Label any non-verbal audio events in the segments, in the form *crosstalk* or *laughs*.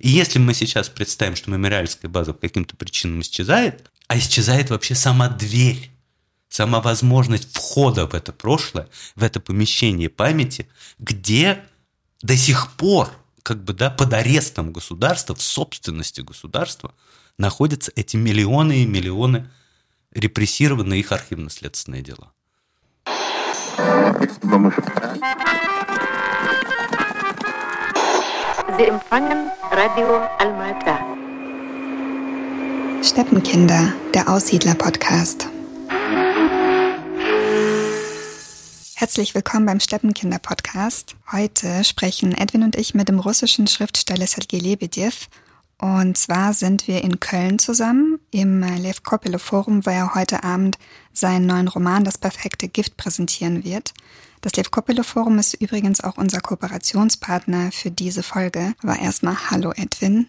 И если мы сейчас представим, что мемориальская база по каким-то причинам исчезает, а исчезает вообще сама дверь, сама возможность входа в это прошлое, в это помещение памяти, где до сих пор как бы, да, под арестом государства, в собственности государства находятся эти миллионы и миллионы репрессированные их архивно-следственные дела. Sie empfangen Radio Almata. Steppenkinder, der Aussiedler-Podcast. Herzlich willkommen beim Steppenkinder-Podcast. Heute sprechen Edwin und ich mit dem russischen Schriftsteller Sergei Lebedev. Und zwar sind wir in Köln zusammen im Lev Kopelo Forum, wo er heute Abend seinen neuen Roman Das perfekte Gift präsentieren wird. Das Lev Kopelo Forum ist übrigens auch unser Kooperationspartner für diese Folge. Aber erstmal Hallo Edwin.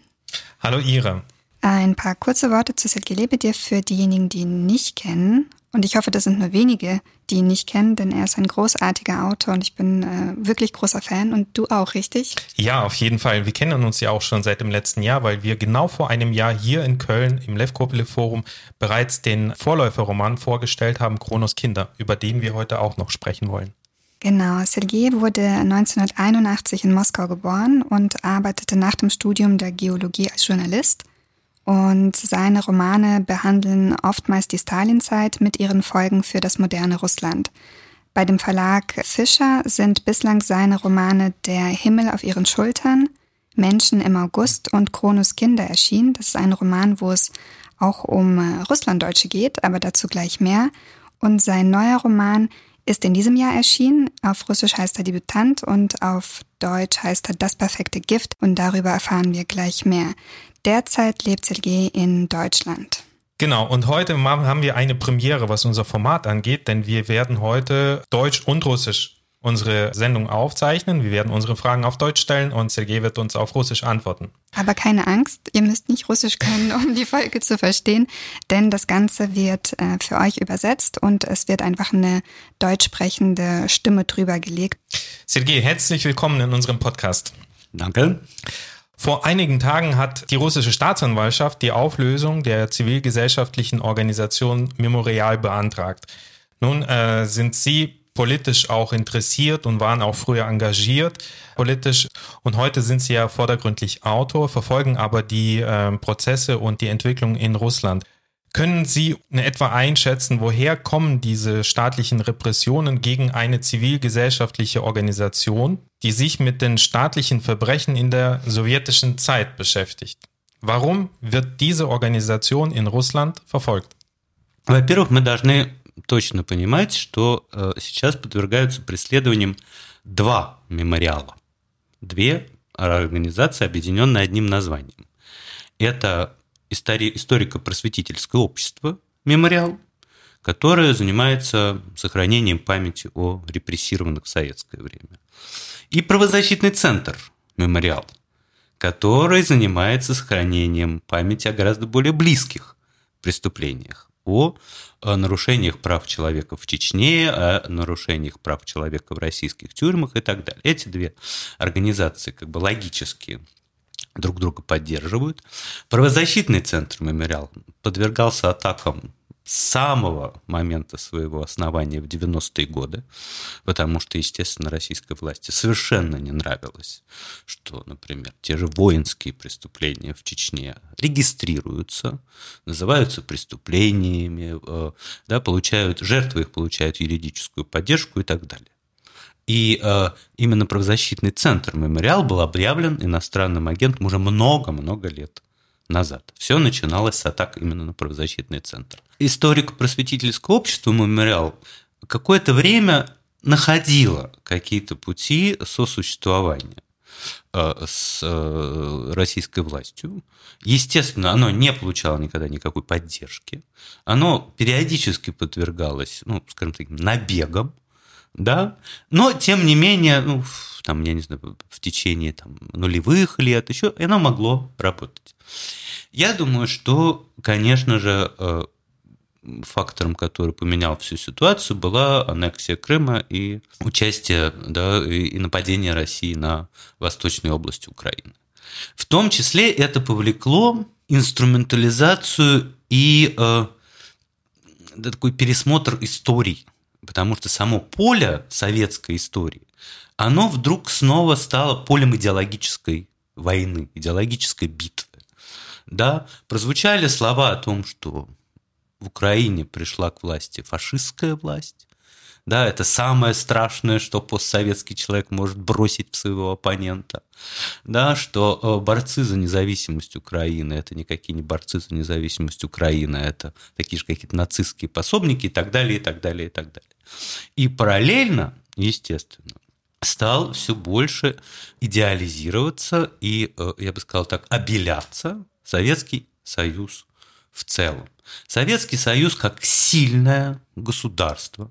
Hallo Ira. Ein paar kurze Worte zu Sergei Lebedev für diejenigen, die ihn nicht kennen. Und ich hoffe, das sind nur wenige, die ihn nicht kennen, denn er ist ein großartiger Autor und ich bin äh, wirklich großer Fan und du auch, richtig? Ja, auf jeden Fall. Wir kennen uns ja auch schon seit dem letzten Jahr, weil wir genau vor einem Jahr hier in Köln im Lev Kopele Forum bereits den Vorläuferroman vorgestellt haben, Kronos Kinder, über den wir heute auch noch sprechen wollen. Genau, Sergei wurde 1981 in Moskau geboren und arbeitete nach dem Studium der Geologie als Journalist. Und seine Romane behandeln oftmals die Stalinzeit mit ihren Folgen für das moderne Russland. Bei dem Verlag Fischer sind bislang seine Romane Der Himmel auf ihren Schultern, Menschen im August und Kronos Kinder erschienen. Das ist ein Roman, wo es auch um Russlanddeutsche geht, aber dazu gleich mehr. Und sein neuer Roman ist in diesem Jahr erschienen. Auf Russisch heißt er Debütant und auf Deutsch heißt er Das perfekte Gift und darüber erfahren wir gleich mehr. Derzeit lebt Sergei in Deutschland. Genau, und heute haben wir eine Premiere, was unser Format angeht, denn wir werden heute Deutsch und Russisch unsere Sendung aufzeichnen. Wir werden unsere Fragen auf Deutsch stellen und Sergei wird uns auf Russisch antworten. Aber keine Angst, ihr müsst nicht Russisch können, um die Folge zu verstehen, denn das Ganze wird äh, für euch übersetzt und es wird einfach eine deutsch sprechende Stimme drüber gelegt. Sergei, herzlich willkommen in unserem Podcast. Danke. Vor einigen Tagen hat die russische Staatsanwaltschaft die Auflösung der zivilgesellschaftlichen Organisation Memorial beantragt. Nun äh, sind Sie politisch auch interessiert und waren auch früher engagiert politisch. Und heute sind sie ja vordergründlich Autor, verfolgen aber die äh, Prozesse und die Entwicklung in Russland. Können Sie in etwa einschätzen, woher kommen diese staatlichen Repressionen gegen eine zivilgesellschaftliche Organisation, die sich mit den staatlichen Verbrechen in der sowjetischen Zeit beschäftigt? Warum wird diese Organisation in Russland verfolgt? Во-первых, мы должны точно понимать, что э, сейчас подвергаются преследованиям два мемориала. Две организации, объединенные одним названием. Это историко-просветительское общество «Мемориал», которое занимается сохранением памяти о репрессированных в советское время. И правозащитный центр «Мемориал», который занимается сохранением памяти о гораздо более близких преступлениях, о нарушениях прав человека в Чечне, о нарушениях прав человека в российских тюрьмах и так далее. Эти две организации как бы логически друг друга поддерживают. Правозащитный центр «Мемориал» подвергался атакам самого момента своего основания в 90-е годы, потому что, естественно, российской власти совершенно не нравилось, что, например, те же воинские преступления в Чечне регистрируются, называются преступлениями, э, да, получают, жертвы их получают юридическую поддержку и так далее. И э, именно правозащитный центр «Мемориал» был объявлен иностранным агентом уже много-много лет назад. Все начиналось с атак именно на правозащитный центр. Историко-просветительское общество «Мемориал» какое-то время находило какие-то пути сосуществования э, с э, российской властью. Естественно, оно не получало никогда никакой поддержки. Оно периодически подвергалось, ну, скажем так, набегам да, но тем не менее, ну, там, я не знаю, в течение там, нулевых лет еще оно могло работать. Я думаю, что, конечно же, э, фактором, который поменял всю ситуацию, была аннексия Крыма и участие да, и нападение России на восточной области Украины. В том числе это повлекло инструментализацию и э, такой пересмотр историй, потому что само поле советской истории, оно вдруг снова стало полем идеологической войны, идеологической битвы. Да, прозвучали слова о том, что в Украине пришла к власти фашистская власть, да, это самое страшное, что постсоветский человек может бросить в своего оппонента, да, что э, борцы за независимость Украины, это никакие не борцы за независимость Украины, это такие же какие-то нацистские пособники и так далее, и так далее, и так далее. И параллельно, естественно, стал все больше идеализироваться и, э, я бы сказал так, обеляться Советский Союз в целом. Советский Союз как сильное государство,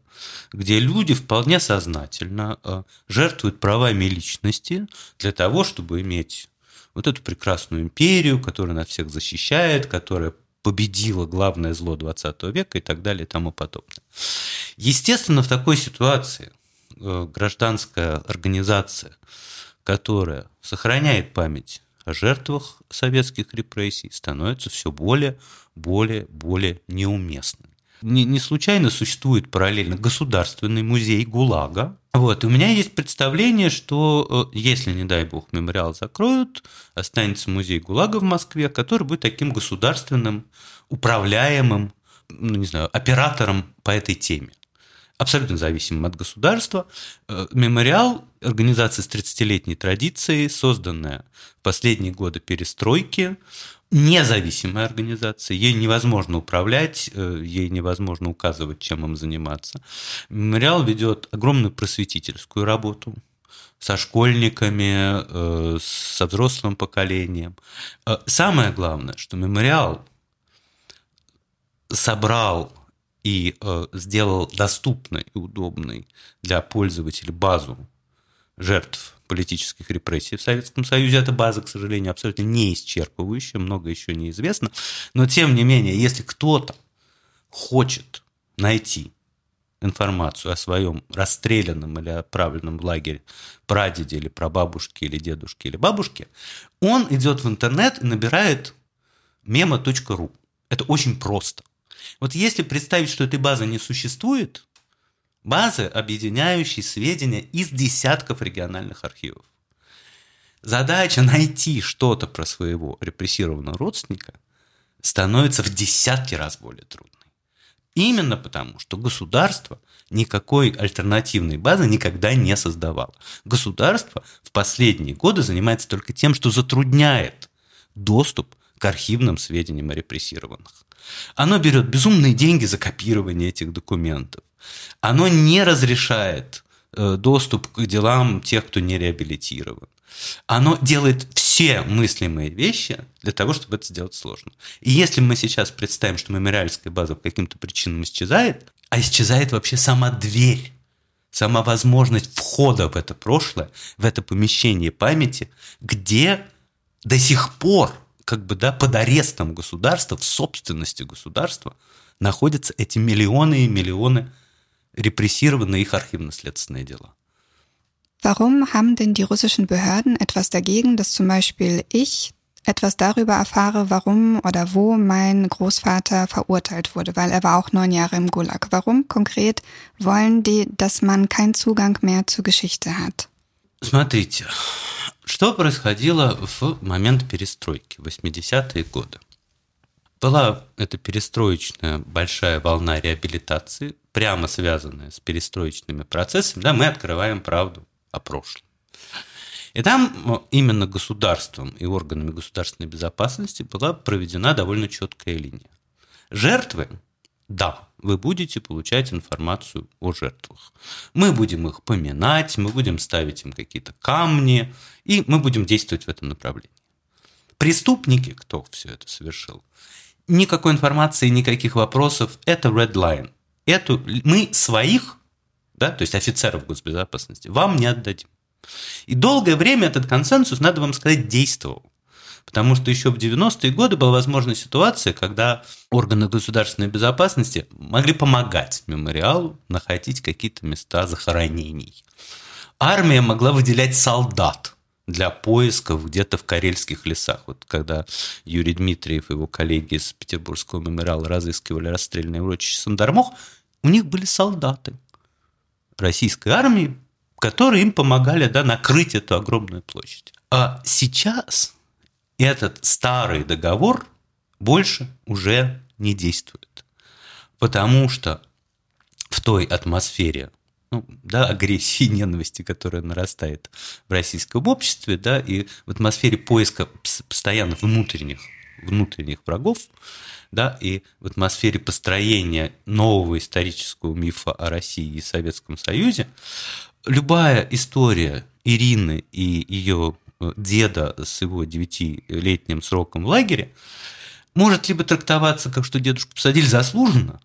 где люди вполне сознательно э, жертвуют правами личности для того, чтобы иметь вот эту прекрасную империю, которая нас всех защищает, которая победила главное зло 20 века и так далее и тому подобное. Естественно, в такой ситуации э, гражданская организация, которая сохраняет память жертвах советских репрессий становится все более, более, более неуместной. Не, не случайно существует параллельно государственный музей ГУЛАГа. Вот, у меня есть представление, что э, если, не дай бог, мемориал закроют, останется музей ГУЛАГа в Москве, который будет таким государственным, управляемым, ну, не знаю, оператором по этой теме абсолютно зависимым от государства. Э, мемориал – организация с 30-летней традицией, созданная в последние годы перестройки, независимая организация, ей невозможно управлять, э, ей невозможно указывать, чем им заниматься. Мемориал ведет огромную просветительскую работу со школьниками, э, со взрослым поколением. Самое главное, что мемориал собрал и э, сделал доступной и удобной для пользователей базу жертв политических репрессий в Советском Союзе. Эта база, к сожалению, абсолютно не исчерпывающая, много еще неизвестно. Но, тем не менее, если кто-то хочет найти информацию о своем расстрелянном или отправленном в лагерь прадеде или прабабушке или дедушке или бабушке, он идет в интернет и набирает memo.ru. Это очень просто. Вот если представить, что этой базы не существует, базы, объединяющие сведения из десятков региональных архивов. Задача *laughs* найти что-то про своего репрессированного родственника становится в десятки раз более трудной. Именно потому, что государство никакой альтернативной базы никогда не создавало. Государство в последние годы занимается только тем, что затрудняет доступ к архивным сведениям о репрессированных. Оно берет безумные деньги за копирование этих документов. Оно не разрешает э, доступ к делам тех, кто не реабилитирован. Оно делает все мыслимые вещи для того, чтобы это сделать сложно. И если мы сейчас представим, что мемориальская база по каким-то причинам исчезает, а исчезает вообще сама дверь, сама возможность входа в это прошлое, в это помещение памяти, где до сих пор как бы, да, под арестом государства, в собственности государства находятся эти миллионы и миллионы репрессированные их архивно-следственные дела. Warum haben denn die russischen Behörden etwas dagegen, dass zum Beispiel ich etwas darüber erfahre, warum oder wo mein Großvater verurteilt wurde, weil er war auch neun Jahre im Gulag. Warum konkret wollen die, dass man keinen Zugang mehr zur Geschichte hat? Смотрите, Что происходило в момент перестройки, 80-е годы? Была эта перестроечная большая волна реабилитации, прямо связанная с перестроечными процессами, да, мы открываем правду о прошлом. И там именно государством и органами государственной безопасности была проведена довольно четкая линия. Жертвы да, вы будете получать информацию о жертвах. Мы будем их поминать, мы будем ставить им какие-то камни, и мы будем действовать в этом направлении. Преступники, кто все это совершил, никакой информации, никаких вопросов, это red line. Эту, мы своих, да, то есть офицеров госбезопасности, вам не отдадим. И долгое время этот консенсус, надо вам сказать, действовал. Потому что еще в 90-е годы была возможна ситуация, когда органы государственной безопасности могли помогать мемориалу находить какие-то места захоронений. Армия могла выделять солдат для поисков где-то в карельских лесах. Вот когда Юрий Дмитриев и его коллеги из Петербургского мемориала разыскивали расстрельное урочище Сандармох, у них были солдаты российской армии, которые им помогали да, накрыть эту огромную площадь. А сейчас этот старый договор больше уже не действует, потому что в той атмосфере ну, да, агрессии *laughs* ненависти, которая нарастает в российском обществе, да, и в атмосфере поиска постоянно внутренних, внутренних врагов, да, и в атмосфере построения нового исторического мифа о России и Советском Союзе, любая история Ирины и ее деда с его девятилетним сроком в лагере может либо трактоваться как, что дедушку посадили заслуженно,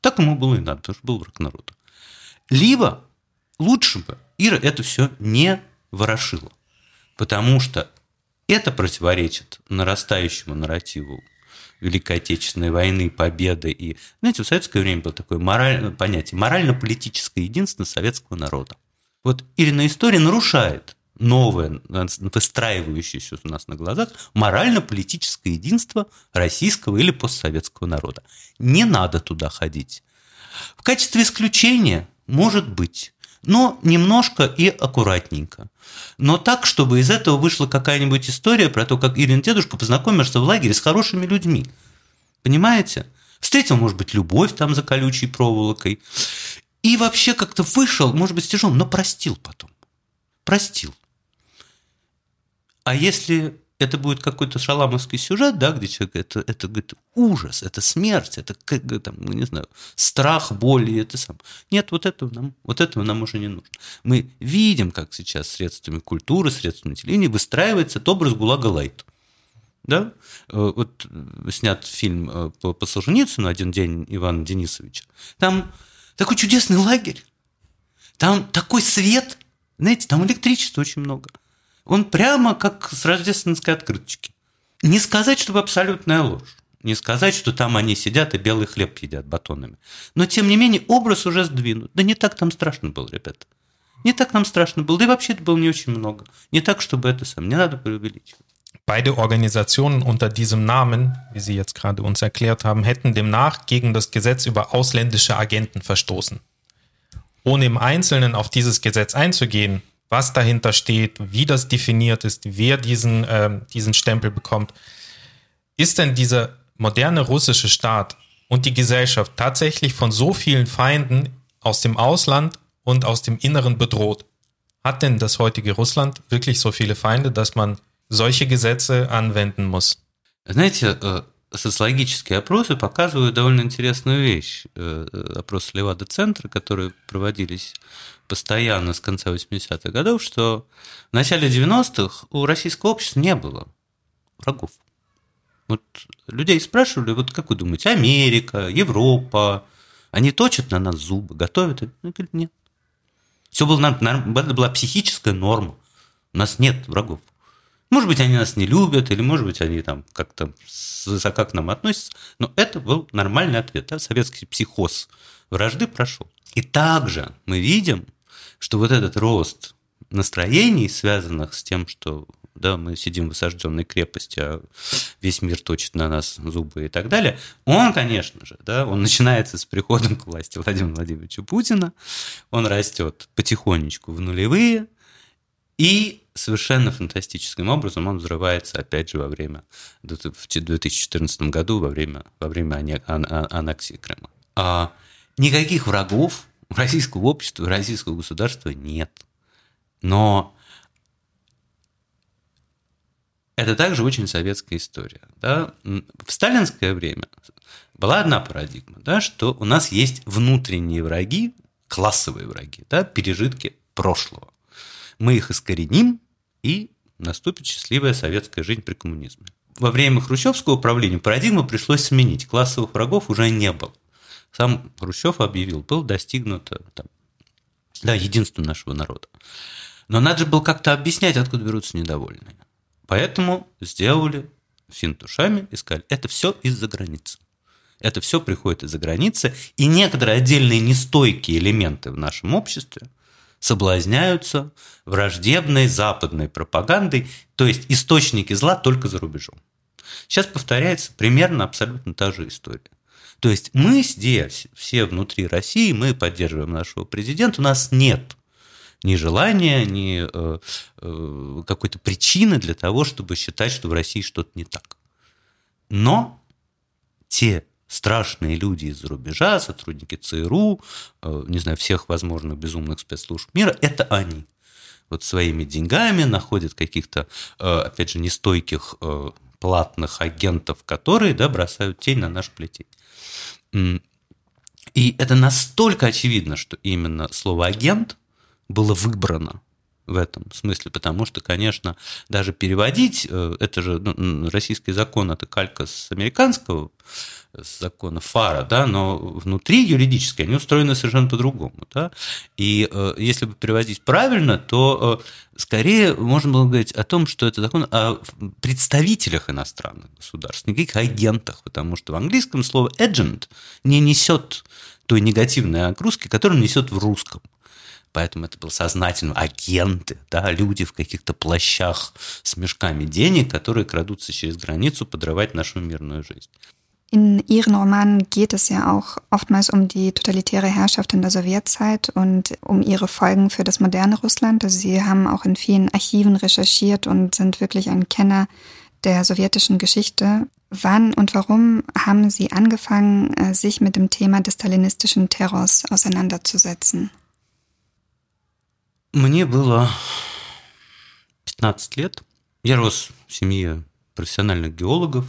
так ему было и надо, потому что был враг народа. Либо лучше бы Ира это все не ворошила, потому что это противоречит нарастающему нарративу Великой Отечественной войны, победы. И, знаете, в советское время было такое мораль, понятие морально-политическое единство советского народа. Вот Ирина история нарушает новое, выстраивающееся у нас на глазах, морально-политическое единство российского или постсоветского народа. Не надо туда ходить. В качестве исключения может быть но немножко и аккуратненько. Но так, чтобы из этого вышла какая-нибудь история про то, как Ирин дедушка познакомишься в лагере с хорошими людьми. Понимаете? Встретил, может быть, любовь там за колючей проволокой. И вообще как-то вышел, может быть, с тяжелым, но простил потом. Простил. А если это будет какой-то шаламовский сюжет, да, где человек, это, это говорит, ужас, это смерть, это, там, ну, не знаю, страх, боль, это сам. Нет, вот этого нам, вот этого нам уже не нужно. Мы видим, как сейчас средствами культуры, средствами телевидения выстраивается этот образ ГУЛАГа Лайт. Да? Э, вот снят фильм э, по, по Солженицыну «Один день» Ивана Денисовича. Там такой чудесный лагерь, там такой свет, знаете, там электричества очень много – он прямо как с рождественской открыточки. Не сказать, чтобы абсолютная ложь. Не сказать, что там они сидят и белый хлеб едят батонами. Но, тем не менее, образ уже сдвинут. Да не так там страшно было, ребята. Не так нам страшно было. Да и вообще это было не очень много. Не так, чтобы это сам. Не надо преувеличивать. Beide Organisationen unter diesem Namen, wie Sie jetzt gerade uns erklärt haben, hätten demnach gegen das Gesetz über ausländische Agenten verstoßen. Ohne im Einzelnen auf dieses Gesetz einzugehen, was dahinter steht, wie das definiert ist, wer diesen, äh, diesen Stempel bekommt. Ist denn dieser moderne russische Staat und die Gesellschaft tatsächlich von so vielen Feinden aus dem Ausland und aus dem Inneren bedroht? Hat denn das heutige Russland wirklich so viele Feinde, dass man solche Gesetze anwenden muss? Знаете, социологические опросы показывают довольно интересную вещь. Опрос Левада-центра, которые проводились постоянно с конца 80-х годов, что в начале 90-х у российского общества не было врагов. Вот людей спрашивали, вот как вы думаете, Америка, Европа, они точат на нас зубы, готовят? Они говорят, нет. Все было, это была психическая норма. У нас нет врагов. Может быть, они нас не любят, или, может быть, они там как-то высоко к нам относятся, но это был нормальный ответ. Да? Советский психоз вражды прошел. И также мы видим, что вот этот рост настроений, связанных с тем, что да, мы сидим в осажденной крепости, а весь мир точит на нас зубы и так далее, он, конечно же, да, он начинается с приходом к власти Владимира Владимировича Путина, он растет потихонечку в нулевые, и совершенно фантастическим образом он взрывается, опять же, во время, в 2014 году, во время, во время аннексии Крыма. А никаких врагов российского общества, российского государства нет. Но это также очень советская история. Да? В сталинское время была одна парадигма, да, что у нас есть внутренние враги, классовые враги, да, пережитки прошлого. Мы их искореним, и наступит счастливая советская жизнь при коммунизме. Во время хрущевского управления парадигму пришлось сменить. Классовых врагов уже не было сам Хрущев объявил, был достигнут э, там, да, единство нашего народа. Но надо же было как-то объяснять, откуда берутся недовольные. Поэтому сделали финт ушами и сказали, это все из-за границы. Это все приходит из-за границы, и некоторые отдельные нестойкие элементы в нашем обществе, соблазняются враждебной западной пропагандой, то есть источники зла только за рубежом. Сейчас повторяется примерно абсолютно та же история. То есть мы здесь, все внутри России, мы поддерживаем нашего президента, у нас нет ни желания, ни э, э, какой-то причины для того, чтобы считать, что в России что-то не так. Но те страшные люди из-за рубежа, сотрудники ЦРУ, э, не знаю, всех возможных безумных спецслужб мира, это они. Вот своими деньгами находят каких-то, э, опять же, нестойких э, платных агентов, которые да, бросают тень на наш плетень. И это настолько очевидно, что именно слово «агент» было выбрано в этом смысле, потому что, конечно, даже переводить, это же ну, российский закон, это калька с американского, закона ФАРа, да, но внутри юридически они устроены совершенно по-другому. Да? И э, если бы переводить правильно, то э, скорее можно было говорить о том, что это закон о представителях иностранных государств, никаких агентах, потому что в английском слово agent не несет той негативной огрузки, которую несет в русском. Поэтому это был сознательно агенты, да, люди в каких-то плащах с мешками денег, которые крадутся через границу подрывать нашу мирную жизнь. In Ihren Romanen geht es ja auch oftmals um die totalitäre Herrschaft in der Sowjetzeit und um ihre Folgen für das moderne Russland. Also Sie haben auch in vielen Archiven recherchiert und sind wirklich ein Kenner der sowjetischen Geschichte. Wann und warum haben Sie angefangen, äh, sich mit dem Thema des stalinistischen Terrors auseinanderzusetzen? Мне было 15 лет. Я рос в семье профессиональных геологов,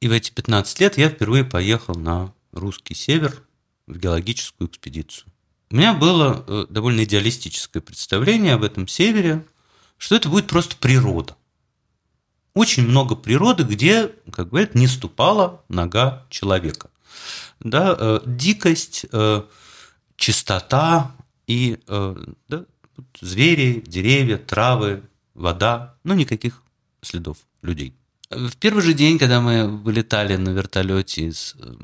И в эти 15 лет я впервые поехал на русский север в геологическую экспедицию. У меня было э, довольно идеалистическое представление об этом севере, что это будет просто природа. Очень много природы, где, как говорят, не ступала нога человека. Да, э, дикость, э, чистота и да, звери, деревья, травы, вода, но никаких следов людей. В первый же день, когда мы вылетали на вертолете из э,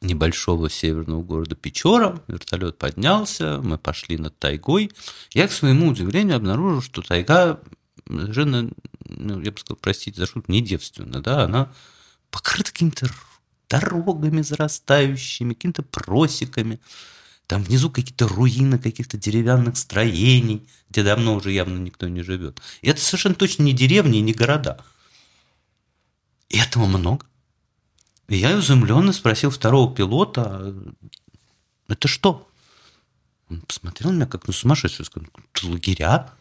небольшого северного города Печора, вертолет поднялся, мы пошли над тайгой. Я, к своему удивлению, обнаружил, что тайга совершенно, ну, я бы сказал, простите за шутку, не девственна, да, она покрыта какими-то дорогами зарастающими, какими-то просеками. Там внизу какие-то руины каких-то деревянных строений, где давно уже явно никто не живет. И это совершенно точно не деревни и не города – и этого много. И я изумленно спросил второго пилота, «А это что? Он посмотрел на меня как на сумасшедшего, сказал, лагеря.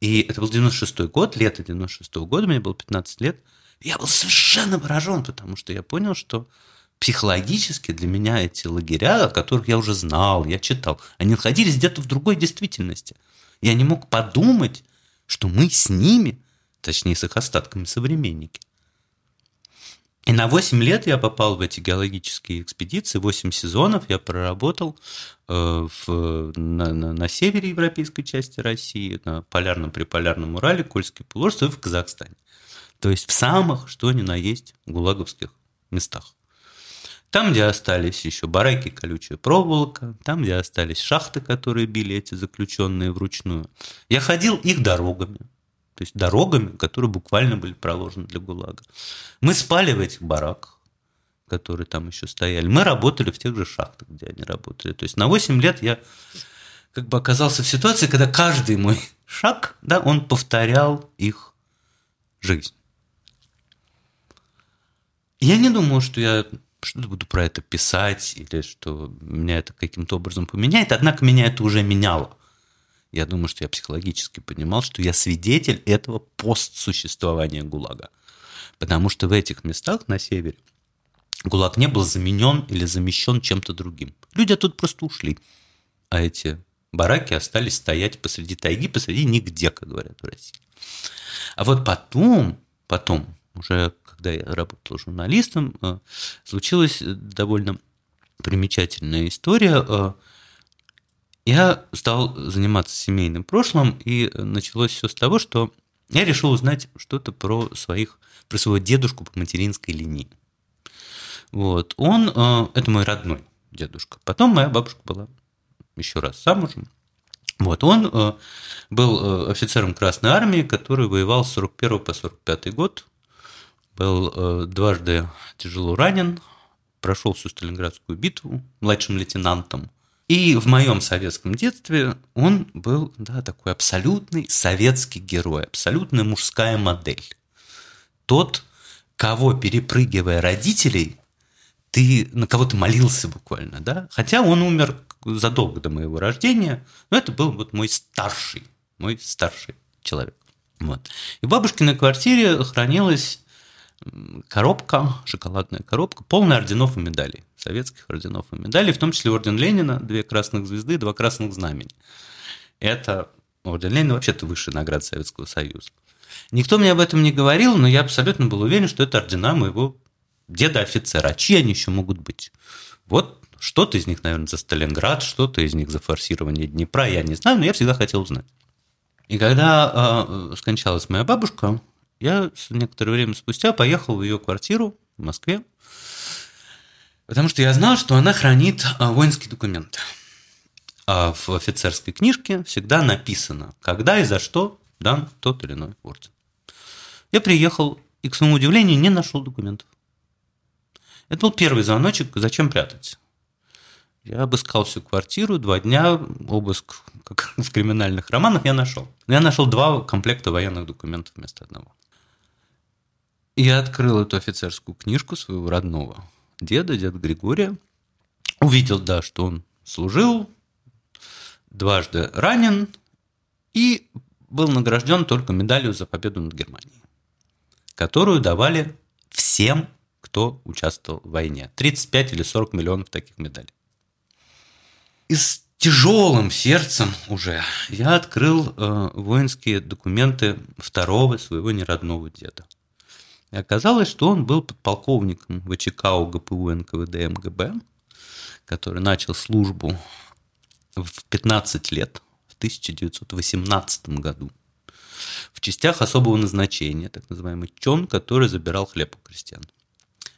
И это был 96-й год, лето 96-го года, мне было 15 лет. Я был совершенно поражен, потому что я понял, что психологически для меня эти лагеря, о которых я уже знал, я читал, они находились где-то в другой действительности. Я не мог подумать, что мы с ними – точнее с их остатками современники. И на 8 лет я попал в эти геологические экспедиции, 8 сезонов я проработал э, в, на, на, на севере европейской части России, на полярном приполярном Урале, Кольский полуостров и в Казахстане. То есть в самых, что ни на есть, гулаговских местах. Там, где остались еще бараки, колючая проволока, там, где остались шахты, которые били эти заключенные вручную. Я ходил их дорогами, то есть дорогами, которые буквально были проложены для ГУЛАГа. Мы спали в этих бараках, которые там еще стояли. Мы работали в тех же шахтах, где они работали. То есть на 8 лет я как бы оказался в ситуации, когда каждый мой *laughs* шаг, да, он повторял их жизнь. Я не думал, что я что-то буду про это писать или что меня это каким-то образом поменяет, однако меня это уже меняло. Я думаю, что я психологически понимал, что я свидетель этого постсуществования ГУЛАГа. Потому что в этих местах на севере ГУЛАГ не был заменен или замещен чем-то другим. Люди оттуда просто ушли. А эти бараки остались стоять посреди тайги, посреди нигде, как говорят в России. А вот потом, потом, уже когда я работал журналистом, э, случилась довольно примечательная история э, – я стал заниматься семейным прошлым, и началось все с того, что я решил узнать что-то про своих, про своего дедушку по материнской линии. Вот. Он, э, это мой родной дедушка. Потом моя бабушка была еще раз замужем. Вот, он был офицером Красной Армии, который воевал с 41 по 45 год, был э, дважды тяжело ранен, прошел всю Сталинградскую битву младшим лейтенантом. И в моем советском детстве он был да, такой абсолютный советский герой, абсолютная мужская модель. Тот, кого, перепрыгивая родителей, ты на кого ты молился буквально, да? Хотя он умер задолго до моего рождения, но это был вот мой старший, мой старший человек. Вот. И в бабушкиной квартире хранилась коробка, шоколадная коробка, полная орденов и медалей, советских орденов и медалей, в том числе орден Ленина, две красных звезды, два красных знамени. Это орден Ленина вообще-то высшая награда Советского Союза. Никто мне об этом не говорил, но я абсолютно был уверен, что это ордена моего деда-офицера. А чьи они еще могут быть? Вот что-то из них, наверное, за Сталинград, что-то из них за форсирование Днепра, я не знаю, но я всегда хотел узнать. И когда э, скончалась моя бабушка, я некоторое время спустя поехал в ее квартиру в Москве, потому что я знал, что она хранит а, воинские документы. А в офицерской книжке всегда написано, когда и за что дан тот или иной орден. Я приехал и, к своему удивлению, не нашел документов. Это был первый звоночек, зачем прятать. Я обыскал всю квартиру, два дня, обыск, как в криминальных романах, я нашел. Я нашел два комплекта военных документов вместо одного. Я открыл эту офицерскую книжку своего родного деда, деда Григория. Увидел, да, что он служил, дважды ранен и был награжден только медалью за победу над Германией, которую давали всем, кто участвовал в войне. 35 или 40 миллионов таких медалей. И с тяжелым сердцем уже я открыл э, воинские документы второго своего неродного деда. И оказалось, что он был подполковником ВЧК УГПУ НКВД МГБ, который начал службу в 15 лет, в 1918 году, в частях особого назначения, так называемый ЧОН, который забирал хлеб у крестьян.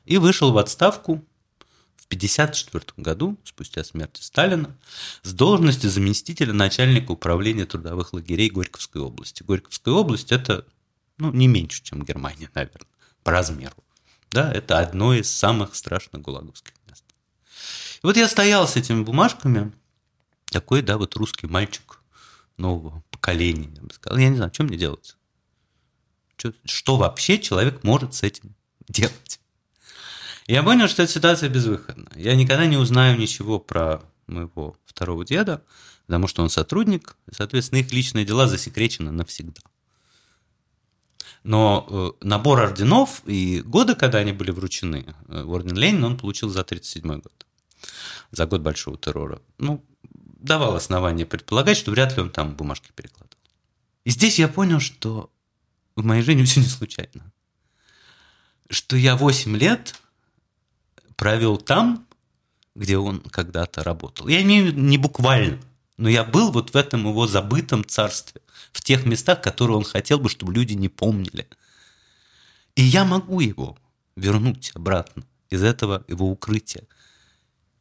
И вышел в отставку в 1954 году, спустя смерти Сталина, с должности заместителя начальника управления трудовых лагерей Горьковской области. Горьковская область – это ну, не меньше, чем Германия, наверное по размеру. Да, это одно из самых страшных гулаговских мест. И вот я стоял с этими бумажками, такой, да, вот русский мальчик нового поколения, я бы сказал. Я не знаю, что мне делать? Что, что вообще человек может с этим делать? Я понял, что эта ситуация безвыходна. Я никогда не узнаю ничего про моего второго деда, потому что он сотрудник, и, соответственно, их личные дела засекречены навсегда. Но э, набор орденов и годы, когда они были вручены, э, орден Ленина он получил за 1937 год, за год Большого террора. Ну, давал основание предполагать, что вряд ли он там бумажки перекладывал. И здесь я понял, что в моей жизни все не случайно. Что я 8 лет провел там, где он когда-то работал. Я имею не буквально, но я был вот в этом его забытом царстве в тех местах, которые он хотел бы, чтобы люди не помнили. И я могу его вернуть обратно из этого его укрытия.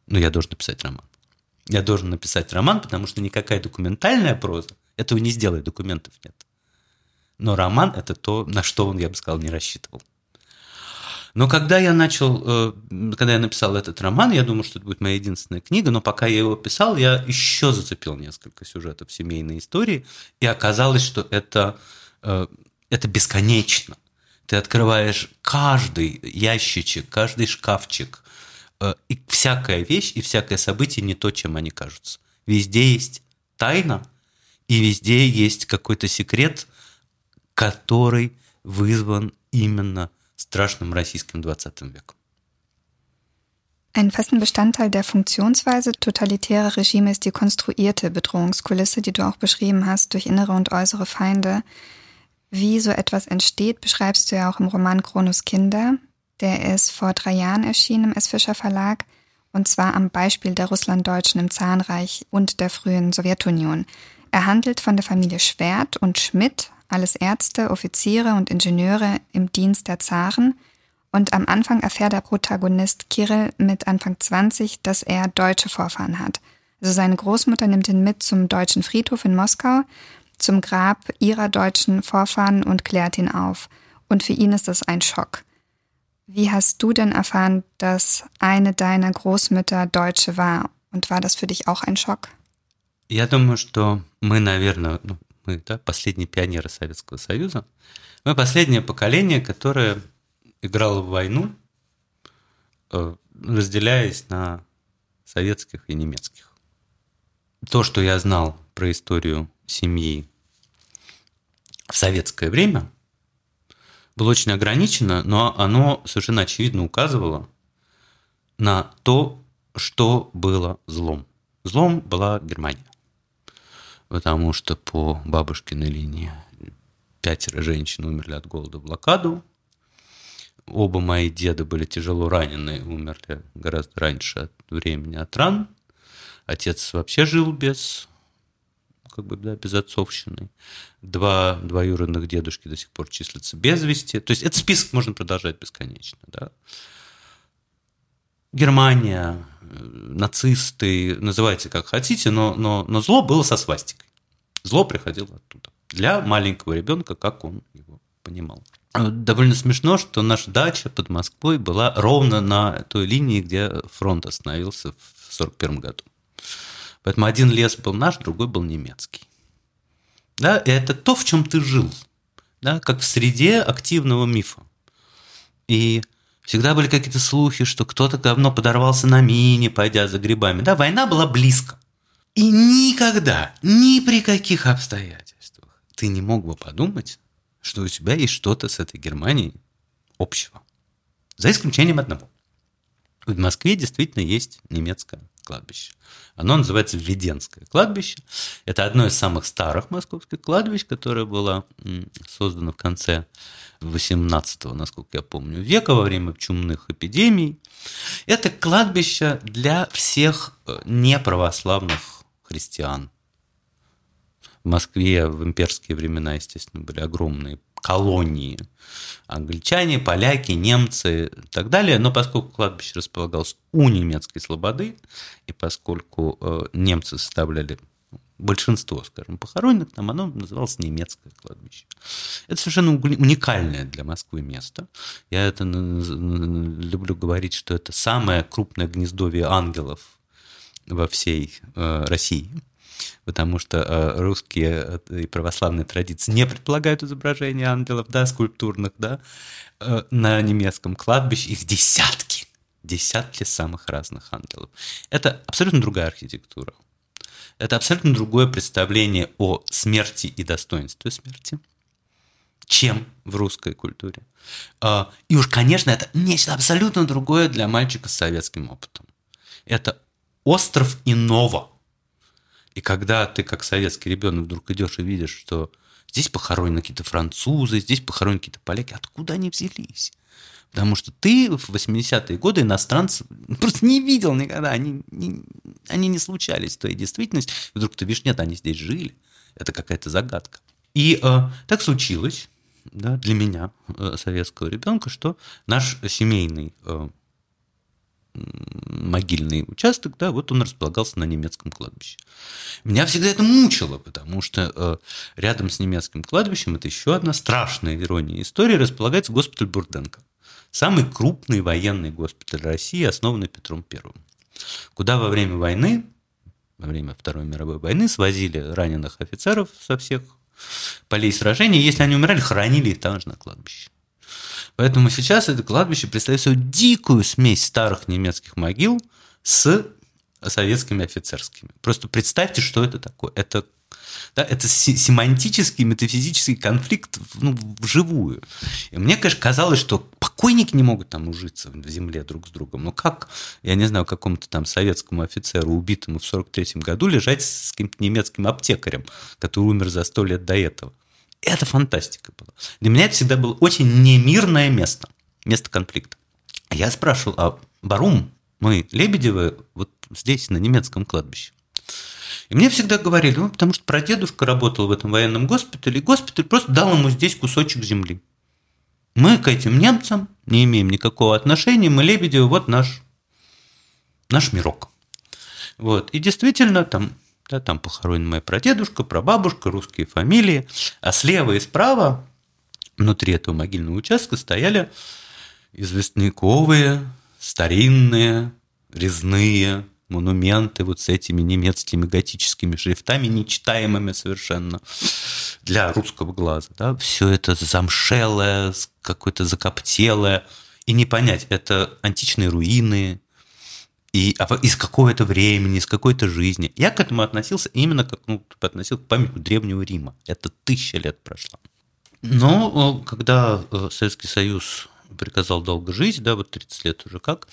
Но я должен написать роман. Я должен написать роман, потому что никакая документальная проза этого не сделает, документов нет. Но роман – это то, на что он, я бы сказал, не рассчитывал. Но когда я начал, э, когда я написал этот роман, я думал, что это будет моя единственная книга, но пока я его писал, я еще зацепил несколько сюжетов семейной истории, и оказалось, что это, э, это бесконечно. Ты открываешь каждый ящичек, каждый шкафчик, э, и всякая вещь и всякое событие не то, чем они кажутся. Везде есть тайна, и везде есть какой-то секрет, который вызван именно страшным российским 20 веком. Ein festen Bestandteil der Funktionsweise totalitärer Regime ist die konstruierte Bedrohungskulisse, die du auch beschrieben hast, durch innere und äußere Feinde. Wie so etwas entsteht, beschreibst du ja auch im Roman Kronos Kinder. Der ist vor drei Jahren erschienen im S. Fischer Verlag, und zwar am Beispiel der Russlanddeutschen im Zahnreich und der frühen Sowjetunion. Er handelt von der Familie Schwert und Schmidt, alles Ärzte, Offiziere und Ingenieure im Dienst der Zaren. Und am Anfang erfährt der Protagonist Kirill mit Anfang 20, dass er deutsche Vorfahren hat. Also seine Großmutter nimmt ihn mit zum deutschen Friedhof in Moskau, zum Grab ihrer deutschen Vorfahren und klärt ihn auf. Und für ihn ist das ein Schock. Wie hast du denn erfahren, dass eine deiner Großmütter Deutsche war? Und war das für dich auch ein Schock? Я думаю, что мы, наверное, ну, мы, да, последние пионеры Советского Союза, мы последнее поколение, которое играло в войну, э, разделяясь на советских и немецких. То, что я знал про историю семьи в советское время, было очень ограничено, но оно совершенно очевидно указывало на то, что было злом. Злом была Германия. Потому что по бабушкиной линии пятеро женщин умерли от голода в блокаду. Оба мои деда были тяжело ранены, умерли гораздо раньше от времени от ран. Отец вообще жил без как бы, да, без отцовщины. Два двоюродных дедушки до сих пор числятся без вести. То есть этот список можно продолжать бесконечно. Да? Германия, нацисты, называйте как хотите, но, но, но зло было со свастикой. Зло приходило оттуда. Для маленького ребенка, как он его понимал. Довольно смешно, что наша дача под Москвой была ровно на той линии, где фронт остановился в 1941 году. Поэтому один лес был наш, другой был немецкий. Да, и это то, в чем ты жил, да, как в среде активного мифа. И всегда были какие-то слухи, что кто-то давно подорвался на мине, пойдя за грибами. Да, война была близко. И никогда, ни при каких обстоятельствах ты не мог бы подумать, что у тебя есть что-то с этой Германией общего. За исключением одного. В Москве действительно есть немецкое кладбище. Оно называется Введенское кладбище. Это одно из самых старых московских кладбищ, которое было создано в конце 18 насколько я помню, века во время чумных эпидемий. Это кладбище для всех э, неправославных христиан. В Москве в имперские времена, естественно, были огромные колонии. Англичане, поляки, немцы и так далее. Но поскольку кладбище располагалось у немецкой слободы, и поскольку э, немцы составляли большинство, скажем, похороненных, там оно называлось немецкое кладбище. Это совершенно уникальное для Москвы место. Я это люблю говорить, что это самое крупное гнездовье ангелов во всей э, России потому что э, русские э, и православные традиции не предполагают изображения ангелов, да, скульптурных, да, э, на немецком кладбище их десятки, десятки самых разных ангелов. Это абсолютно другая архитектура. Это абсолютно другое представление о смерти и достоинстве смерти, чем в русской культуре. И уж, конечно, это нечто абсолютно другое для мальчика с советским опытом. Это остров иного – и когда ты, как советский ребенок, вдруг идешь и видишь, что здесь похоронены какие-то французы, здесь похоронены какие-то поляки, откуда они взялись? Потому что ты в 80-е годы иностранцев *laughs* просто не видел никогда, они не, они не случались в твоей действительности. Вдруг ты видишь, нет, они здесь жили. Это какая-то загадка. И э, так случилось да, для меня, э, советского ребенка, что наш семейный э, могильный участок, да, вот он располагался на немецком кладбище. Меня всегда это мучило, потому что э, рядом с немецким кладбищем, это еще одна страшная ирония истории, располагается госпиталь Бурденко. Самый крупный военный госпиталь России, основанный Петром Первым, куда во время войны, во время Второй мировой войны свозили раненых офицеров со всех полей сражений, если они умирали, хоронили их там же на кладбище. Поэтому сейчас это кладбище представляет собой дикую смесь старых немецких могил с советскими офицерскими. Просто представьте, что это такое. Это да, это семантический, метафизический конфликт ну, вживую. И мне, конечно, казалось, что покойники не могут там ужиться в земле друг с другом. Ну как, я не знаю, какому-то там советскому офицеру, убитому в 43 году, лежать с каким-то немецким аптекарем, который умер за сто лет до этого. Это фантастика была. Для меня это всегда было очень немирное место, место конфликта. Я спрашивал, а Барум, мы Лебедевы вот здесь, на немецком кладбище. И мне всегда говорили, ну, потому что прадедушка работал в этом военном госпитале, и госпиталь просто дал ему здесь кусочек земли. Мы к этим немцам не имеем никакого отношения, мы Лебедевы, вот наш, наш мирок. Вот. И действительно, там, да, там похоронена моя прадедушка, прабабушка, русские фамилии. А слева и справа, внутри этого могильного участка, стояли известняковые, старинные, резные монументы вот с этими немецкими готическими шрифтами, нечитаемыми совершенно для русского глаза. Да? Все это замшелое, какое-то закоптелое. И не понять, это античные руины, и а из какого-то времени, из какой-то жизни. Я к этому относился именно как ну, относился к памятнику Древнего Рима. Это тысяча лет прошло. Но когда э, Советский Союз приказал долго жить, да, вот 30 лет уже как,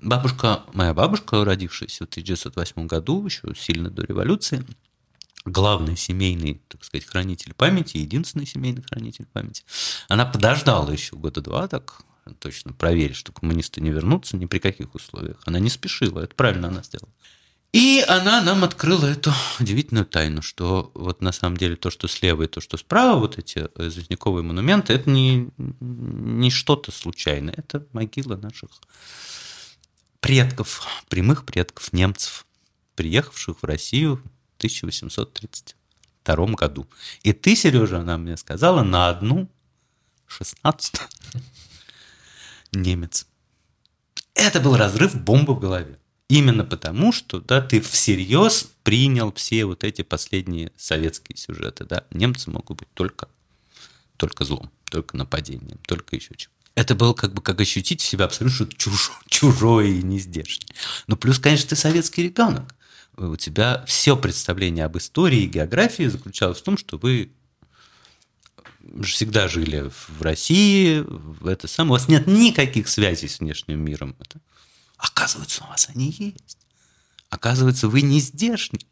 бабушка, моя бабушка, родившаяся в 1908 году, еще сильно до революции, главный семейный, так сказать, хранитель памяти, единственный семейный хранитель памяти, она подождала еще года два, так точно проверить, что коммунисты не вернутся ни при каких условиях. Она не спешила, это правильно она сделала. И она нам открыла эту удивительную тайну, что вот на самом деле то, что слева и то, что справа, вот эти известняковые монументы, это не, не что-то случайное, это могила наших предков, прямых предков немцев, приехавших в Россию в 1832 году. И ты, Сережа, она мне сказала, на одну 16 немец. Это был разрыв бомбы в голове. Именно потому, что да, ты всерьез принял все вот эти последние советские сюжеты. Да. Немцы могут быть только, только злом, только нападением, только еще чем. Это было как бы как ощутить себя абсолютно чуж, чужое и нездешнее. Но плюс, конечно, ты советский ребенок. У тебя все представление об истории и географии заключалось в том, что вы всегда жили в России, в это самое. У вас нет никаких связей с внешним миром. Это, оказывается, у вас они есть. Оказывается, вы не здешний.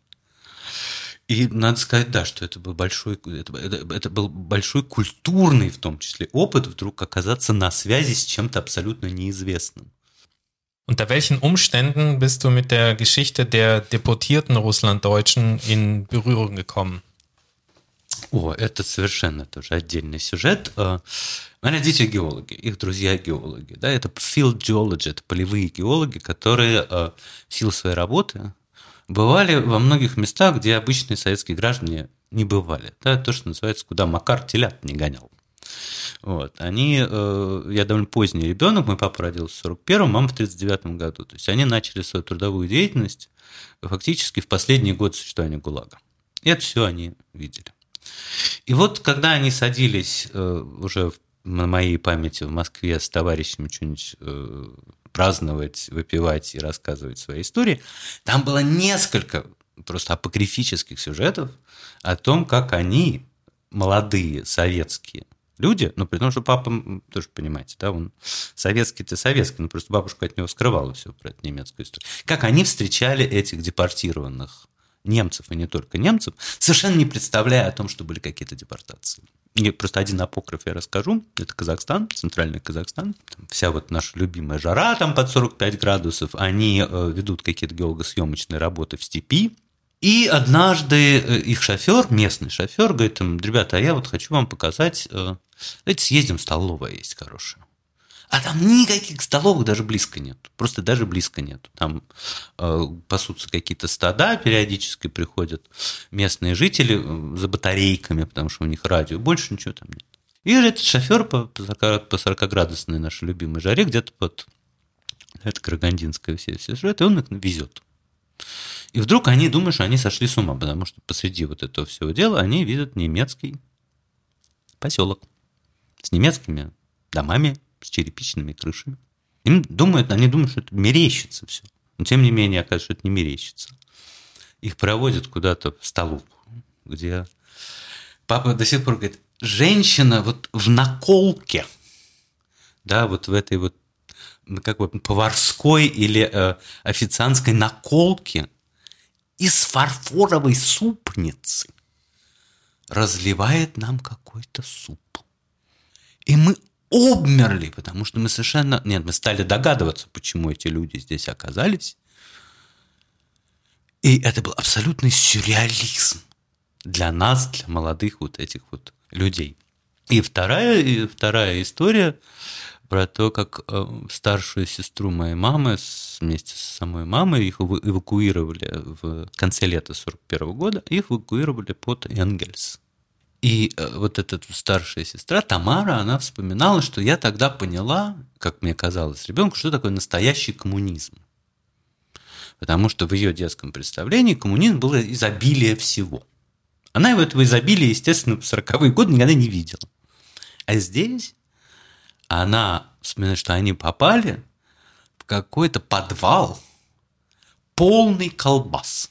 И надо сказать, да, что это был большой, это, это, это был большой культурный, в том числе, опыт вдруг оказаться на связи с чем-то абсолютно неизвестным. Unter welchen Umständen bist du mit der Geschichte der deportierten Russlanddeutschen in Berührung gekommen? О, это совершенно тоже отдельный сюжет. Мои э, родители геологи, их друзья геологи. Да, это field geology, это полевые геологи, которые э, в силу своей работы бывали во многих местах, где обычные советские граждане не бывали. Да, то, что называется, куда Макар телят не гонял. Вот. Они, э, я довольно поздний ребенок, мой папа родился в 41-м, мама в 39-м году. То есть они начали свою трудовую деятельность фактически в последний год существования ГУЛАГа. И это все они видели. И вот когда они садились э, уже на моей памяти в Москве с товарищами что-нибудь э, праздновать, выпивать и рассказывать свои истории, там было несколько просто апокрифических сюжетов о том, как они, молодые советские люди, ну, при том, что папа, тоже понимаете, да, он советский-то советский, но просто бабушка от него скрывала все про эту немецкую историю, как они встречали этих депортированных немцев, и не только немцев, совершенно не представляя о том, что были какие-то депортации. И просто один апокриф я расскажу. Это Казахстан, центральный Казахстан. Там вся вот наша любимая жара там под 45 градусов. Они э, ведут какие-то геологосъемочные работы в степи. И однажды э, их шофер, местный шофер, говорит им, ребята, а я вот хочу вам показать, э, давайте съездим в столовая есть хорошая. А там никаких столовых даже близко нет. Просто даже близко нет. Там э, пасутся какие-то стада, периодически приходят местные жители э, за батарейками, потому что у них радио. Больше ничего там нет. И этот шофер по, по 40-градусной нашей любимой жаре, где-то под это Карагандинское все, все сюжеты, он их везет. И вдруг они думают, что они сошли с ума, потому что посреди вот этого всего дела они видят немецкий поселок с немецкими домами, с черепичными крышами. Им думают, они думают, что это мерещится все. Но тем не менее, оказывается, что это не мерещится. Их проводят куда-то в столовку, где папа до сих пор говорит, женщина вот в наколке, да, вот в этой вот как бы поварской или э, официантской наколке из фарфоровой супницы разливает нам какой-то суп. И мы обмерли, потому что мы совершенно... Нет, мы стали догадываться, почему эти люди здесь оказались. И это был абсолютный сюрреализм для нас, для молодых вот этих вот людей. И вторая, и вторая история про то, как э, старшую сестру моей мамы вместе с самой мамой их эвакуировали в конце лета 41 года, их эвакуировали под Энгельс. И э, вот эта старшая сестра Тамара, она вспоминала, что я тогда поняла, как мне казалось ребенку, что такое настоящий коммунизм. Потому что в ее детском представлении коммунизм было изобилие всего. Она его этого изобилия, естественно, в 40-е годы никогда не видела. А здесь она вспоминает, что они попали в какой-то подвал, полный колбас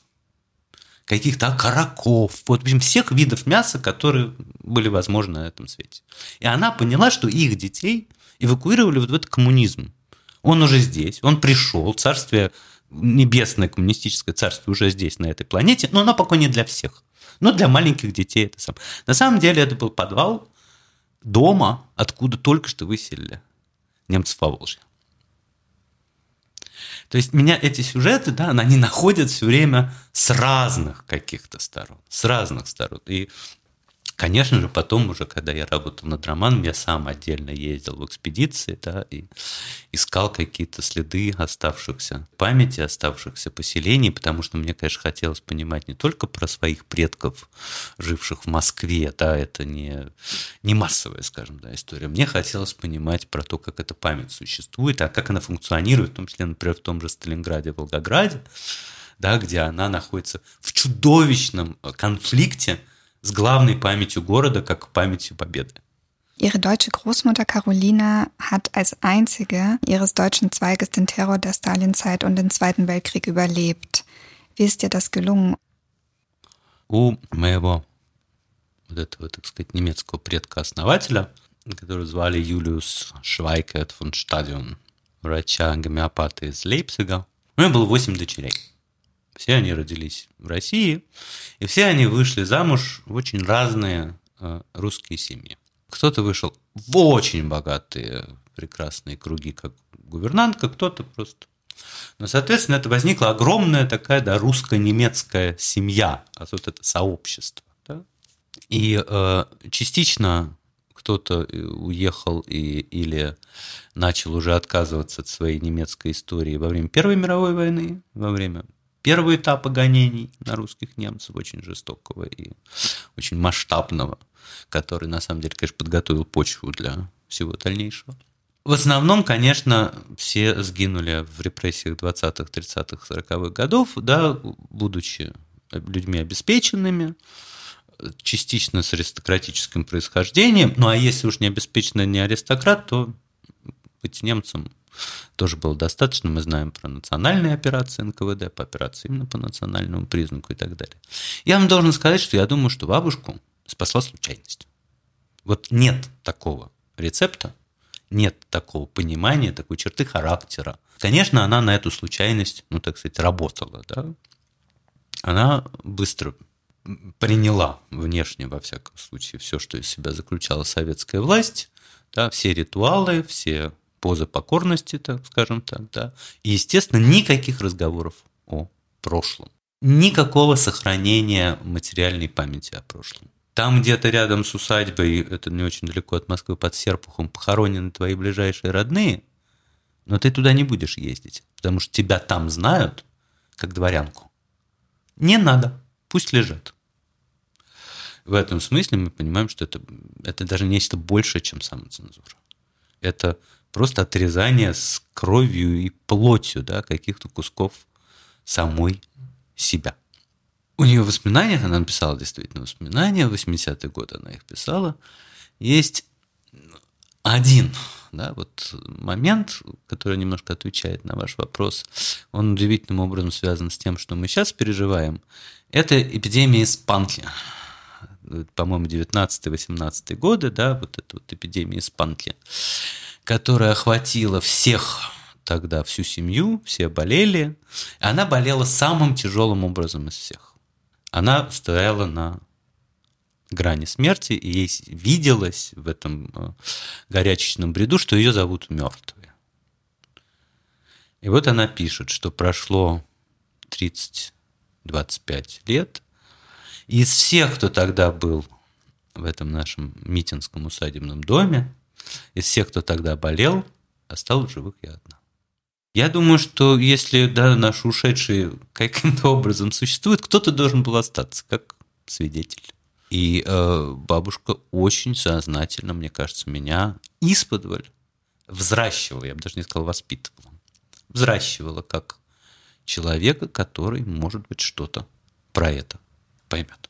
каких-то окороков, вот, в общем, всех видов мяса, которые были возможны на этом свете. И она поняла, что их детей эвакуировали вот в этот коммунизм. Он уже здесь, он пришел, царствие, небесное коммунистическое царство уже здесь, на этой планете, но оно пока не для всех. Но для маленьких детей это сам. На самом деле это был подвал дома, откуда только что выселили немцев по Волжье. То есть меня эти сюжеты, да, они находят все время с разных каких-то сторон, с разных сторон. И Конечно же, потом уже, когда я работал над романом, я сам отдельно ездил в экспедиции, да, и искал какие-то следы оставшихся памяти, оставшихся поселений, потому что мне, конечно, хотелось понимать не только про своих предков, живших в Москве, да, это не, не массовая, скажем, да, история. Мне хотелось понимать про то, как эта память существует, а как она функционирует, в том числе, например, в том же Сталинграде, Волгограде, да, где она находится в чудовищном конфликте с главной памятью города, как памятью победы. Ihre deutsche Großmutter Carolina hat als einzige ihres deutschen Zweiges den Terror der Stalinzeit und den Zweiten Weltkrieg überlebt. Wie ist dir das gelungen? У моего вот этого, так сказать, немецкого предка-основателя, которого звали Юлиус Швайкет фон Стадион, врача-гомеопата из Лейпцига, у него было восемь дочерей. Все они родились в России, и все они вышли замуж в очень разные э, русские семьи. Кто-то вышел в очень богатые, прекрасные круги, как гувернантка, кто-то просто но, соответственно, это возникла огромная такая да, русско-немецкая семья, а вот это сообщество. Да? И э, частично кто-то э, уехал и, или начал уже отказываться от своей немецкой истории во время Первой мировой войны, во время первого этапа гонений на русских немцев, очень жестокого и очень масштабного, который, на самом деле, конечно, подготовил почву для всего дальнейшего. В основном, конечно, все сгинули в репрессиях 20-х, 30-х, 40-х годов, да, будучи людьми обеспеченными, частично с аристократическим происхождением. Ну а если уж не обеспеченный не аристократ, то быть немцем тоже было достаточно. Мы знаем про национальные операции НКВД, по операции именно по национальному признаку и так далее. Я вам должен сказать, что я думаю, что бабушку спасла случайность. Вот нет такого рецепта, нет такого понимания, такой черты характера. Конечно, она на эту случайность, ну, так сказать, работала, да. Она быстро приняла внешне, во всяком случае, все, что из себя заключала советская власть, да, все ритуалы, все поза покорности, так скажем так, да. И, естественно, никаких разговоров о прошлом. Никакого сохранения материальной памяти о прошлом. Там где-то рядом с усадьбой, это не очень далеко от Москвы, под Серпухом, похоронены твои ближайшие родные, но ты туда не будешь ездить, потому что тебя там знают, как дворянку. Не надо, пусть лежат. В этом смысле мы понимаем, что это, это даже нечто большее, чем самоцензура. Это просто отрезание с кровью и плотью да, каких-то кусков самой себя. У нее в воспоминаниях, она написала действительно воспоминания, в 80-е годы она их писала, есть один да, вот момент, который немножко отвечает на ваш вопрос, он удивительным образом связан с тем, что мы сейчас переживаем. Это эпидемия испанки. По-моему, 19-18 годы, да, вот эта вот эпидемия испанки которая охватила всех тогда, всю семью, все болели. Она болела самым тяжелым образом из всех. Она стояла на грани смерти, и ей виделось в этом э, горячечном бреду, что ее зовут мертвой. И вот она пишет, что прошло 30-25 лет, и из всех, кто тогда был в этом нашем митинском усадебном доме, Из всех, кто тогда болел, осталась живых я одна. Я думаю, что если да, наши ушедшие каким-то образом существуют, кто-то должен был остаться, как свидетель. И э, бабушка очень сознательно, мне кажется, меня исподволь взращивала, я бы даже не сказал воспитывала, взращивала как человека, который, может быть, что-то про это поймет.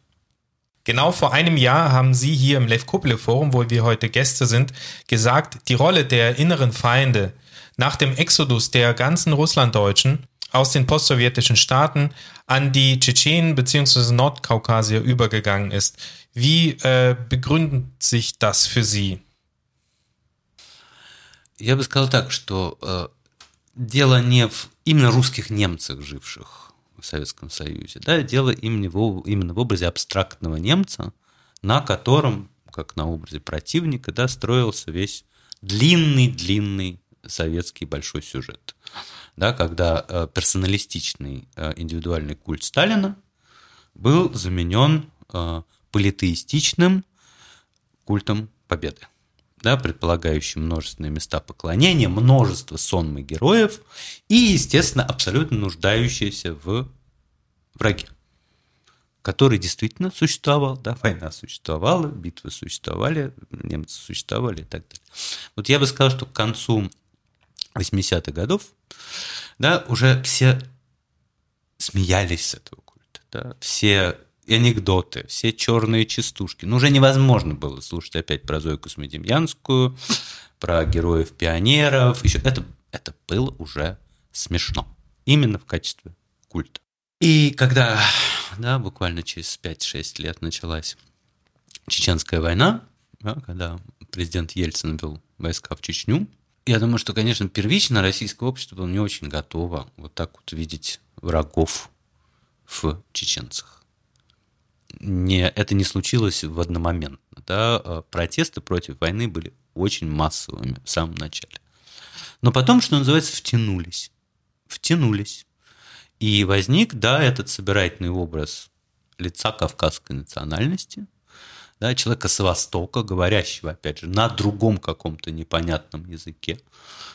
Genau vor einem Jahr haben Sie hier im Lev Kuppele Forum, wo wir heute Gäste sind, gesagt, die Rolle der inneren Feinde nach dem Exodus der ganzen Russlanddeutschen aus den postsowjetischen Staaten an die Tschetschenen bzw. Nordkaukasier übergegangen ist. Wie äh, begründet sich das für Sie? Я бы сказал так, что э, дело не в именно русских немцах, живших в Советском Союзе, да, дело именно в, образе абстрактного немца, на котором, как на образе противника, да, строился весь длинный-длинный советский большой сюжет. Да, когда э, персоналистичный э, индивидуальный культ Сталина был заменен э, политеистичным культом победы да, предполагающий множественные места поклонения, множество сонмы героев и, естественно, абсолютно нуждающиеся в враге, который действительно существовал, да, война существовала, битвы существовали, немцы существовали и так далее. Вот я бы сказал, что к концу 80-х годов, да, уже все смеялись с этого культа, да, все анекдоты, все черные частушки. Ну, уже невозможно было слушать опять про Зойку Смедемьянскую, про героев-пионеров. Еще это, это было уже смешно. Именно в качестве культа. И когда, да, буквально через 5-6 лет началась Чеченская война, да, когда президент Ельцин вел войска в Чечню, я думаю, что, конечно, первично российское общество было не очень готово вот так вот видеть врагов в чеченцах не, это не случилось в одномоментно. Да? А протесты против войны были очень массовыми в самом начале. Но потом, что называется, втянулись. Втянулись. И возник, да, этот собирательный образ лица кавказской национальности, да, человека с Востока, говорящего, опять же, на другом каком-то непонятном языке,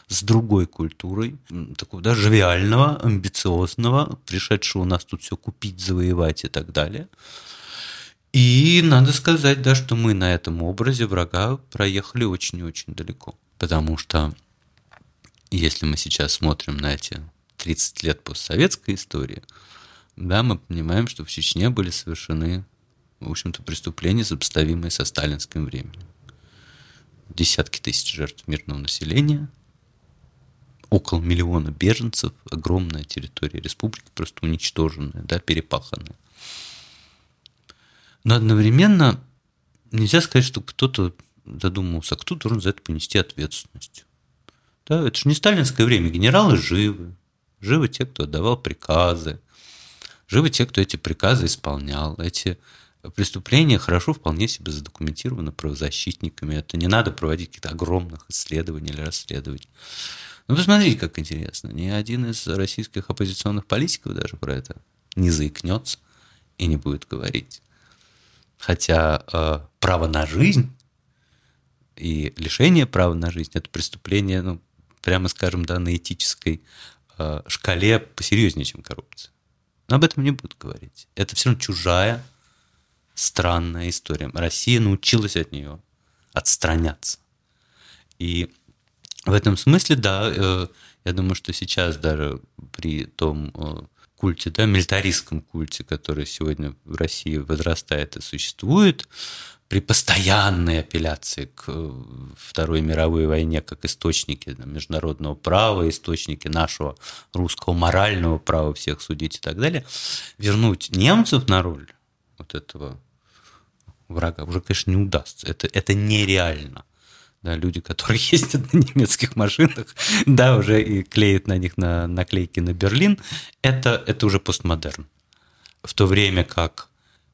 с другой культурой, такого, да, живиального, амбициозного, пришедшего у нас тут все купить, завоевать и так далее – и надо сказать, да, что мы на этом образе врага проехали очень-очень далеко. Потому что если мы сейчас смотрим на эти 30 лет постсоветской истории, да, мы понимаем, что в Чечне были совершены, в общем-то, преступления, сопоставимые со сталинским временем. Десятки тысяч жертв мирного населения, около миллиона беженцев, огромная территория республики просто уничтоженная, да, перепаханная. Но одновременно нельзя сказать, что кто-то задумался, кто должен за это понести ответственность. Да, это же не сталинское время. Генералы живы. Живы те, кто отдавал приказы. Живы те, кто эти приказы исполнял. Эти преступления хорошо вполне себе задокументированы правозащитниками. Это не надо проводить каких-то огромных исследований или расследований. Ну, посмотрите, как интересно. Ни один из российских оппозиционных политиков даже про это не заикнется и не будет говорить. Хотя э, право на жизнь и лишение права на жизнь – это преступление, ну, прямо скажем, да, на этической э, шкале посерьезнее, чем коррупция. Но об этом не будут говорить. Это все равно чужая, странная история. Россия научилась от нее отстраняться. И в этом смысле, да, э, я думаю, что сейчас даже при том э, культе, да, милитаристском культе, который сегодня в России возрастает и существует, при постоянной апелляции к э, Второй мировой войне как источники международного права, источники нашего русского морального права всех судить и так далее, вернуть немцев на роль вот этого врага уже, конечно, не удастся. Это, это нереально да, люди, которые *laughs* ездят на немецких машинах, да, уже и клеят на них на, наклейки на Берлин, это, это уже постмодерн. В то время как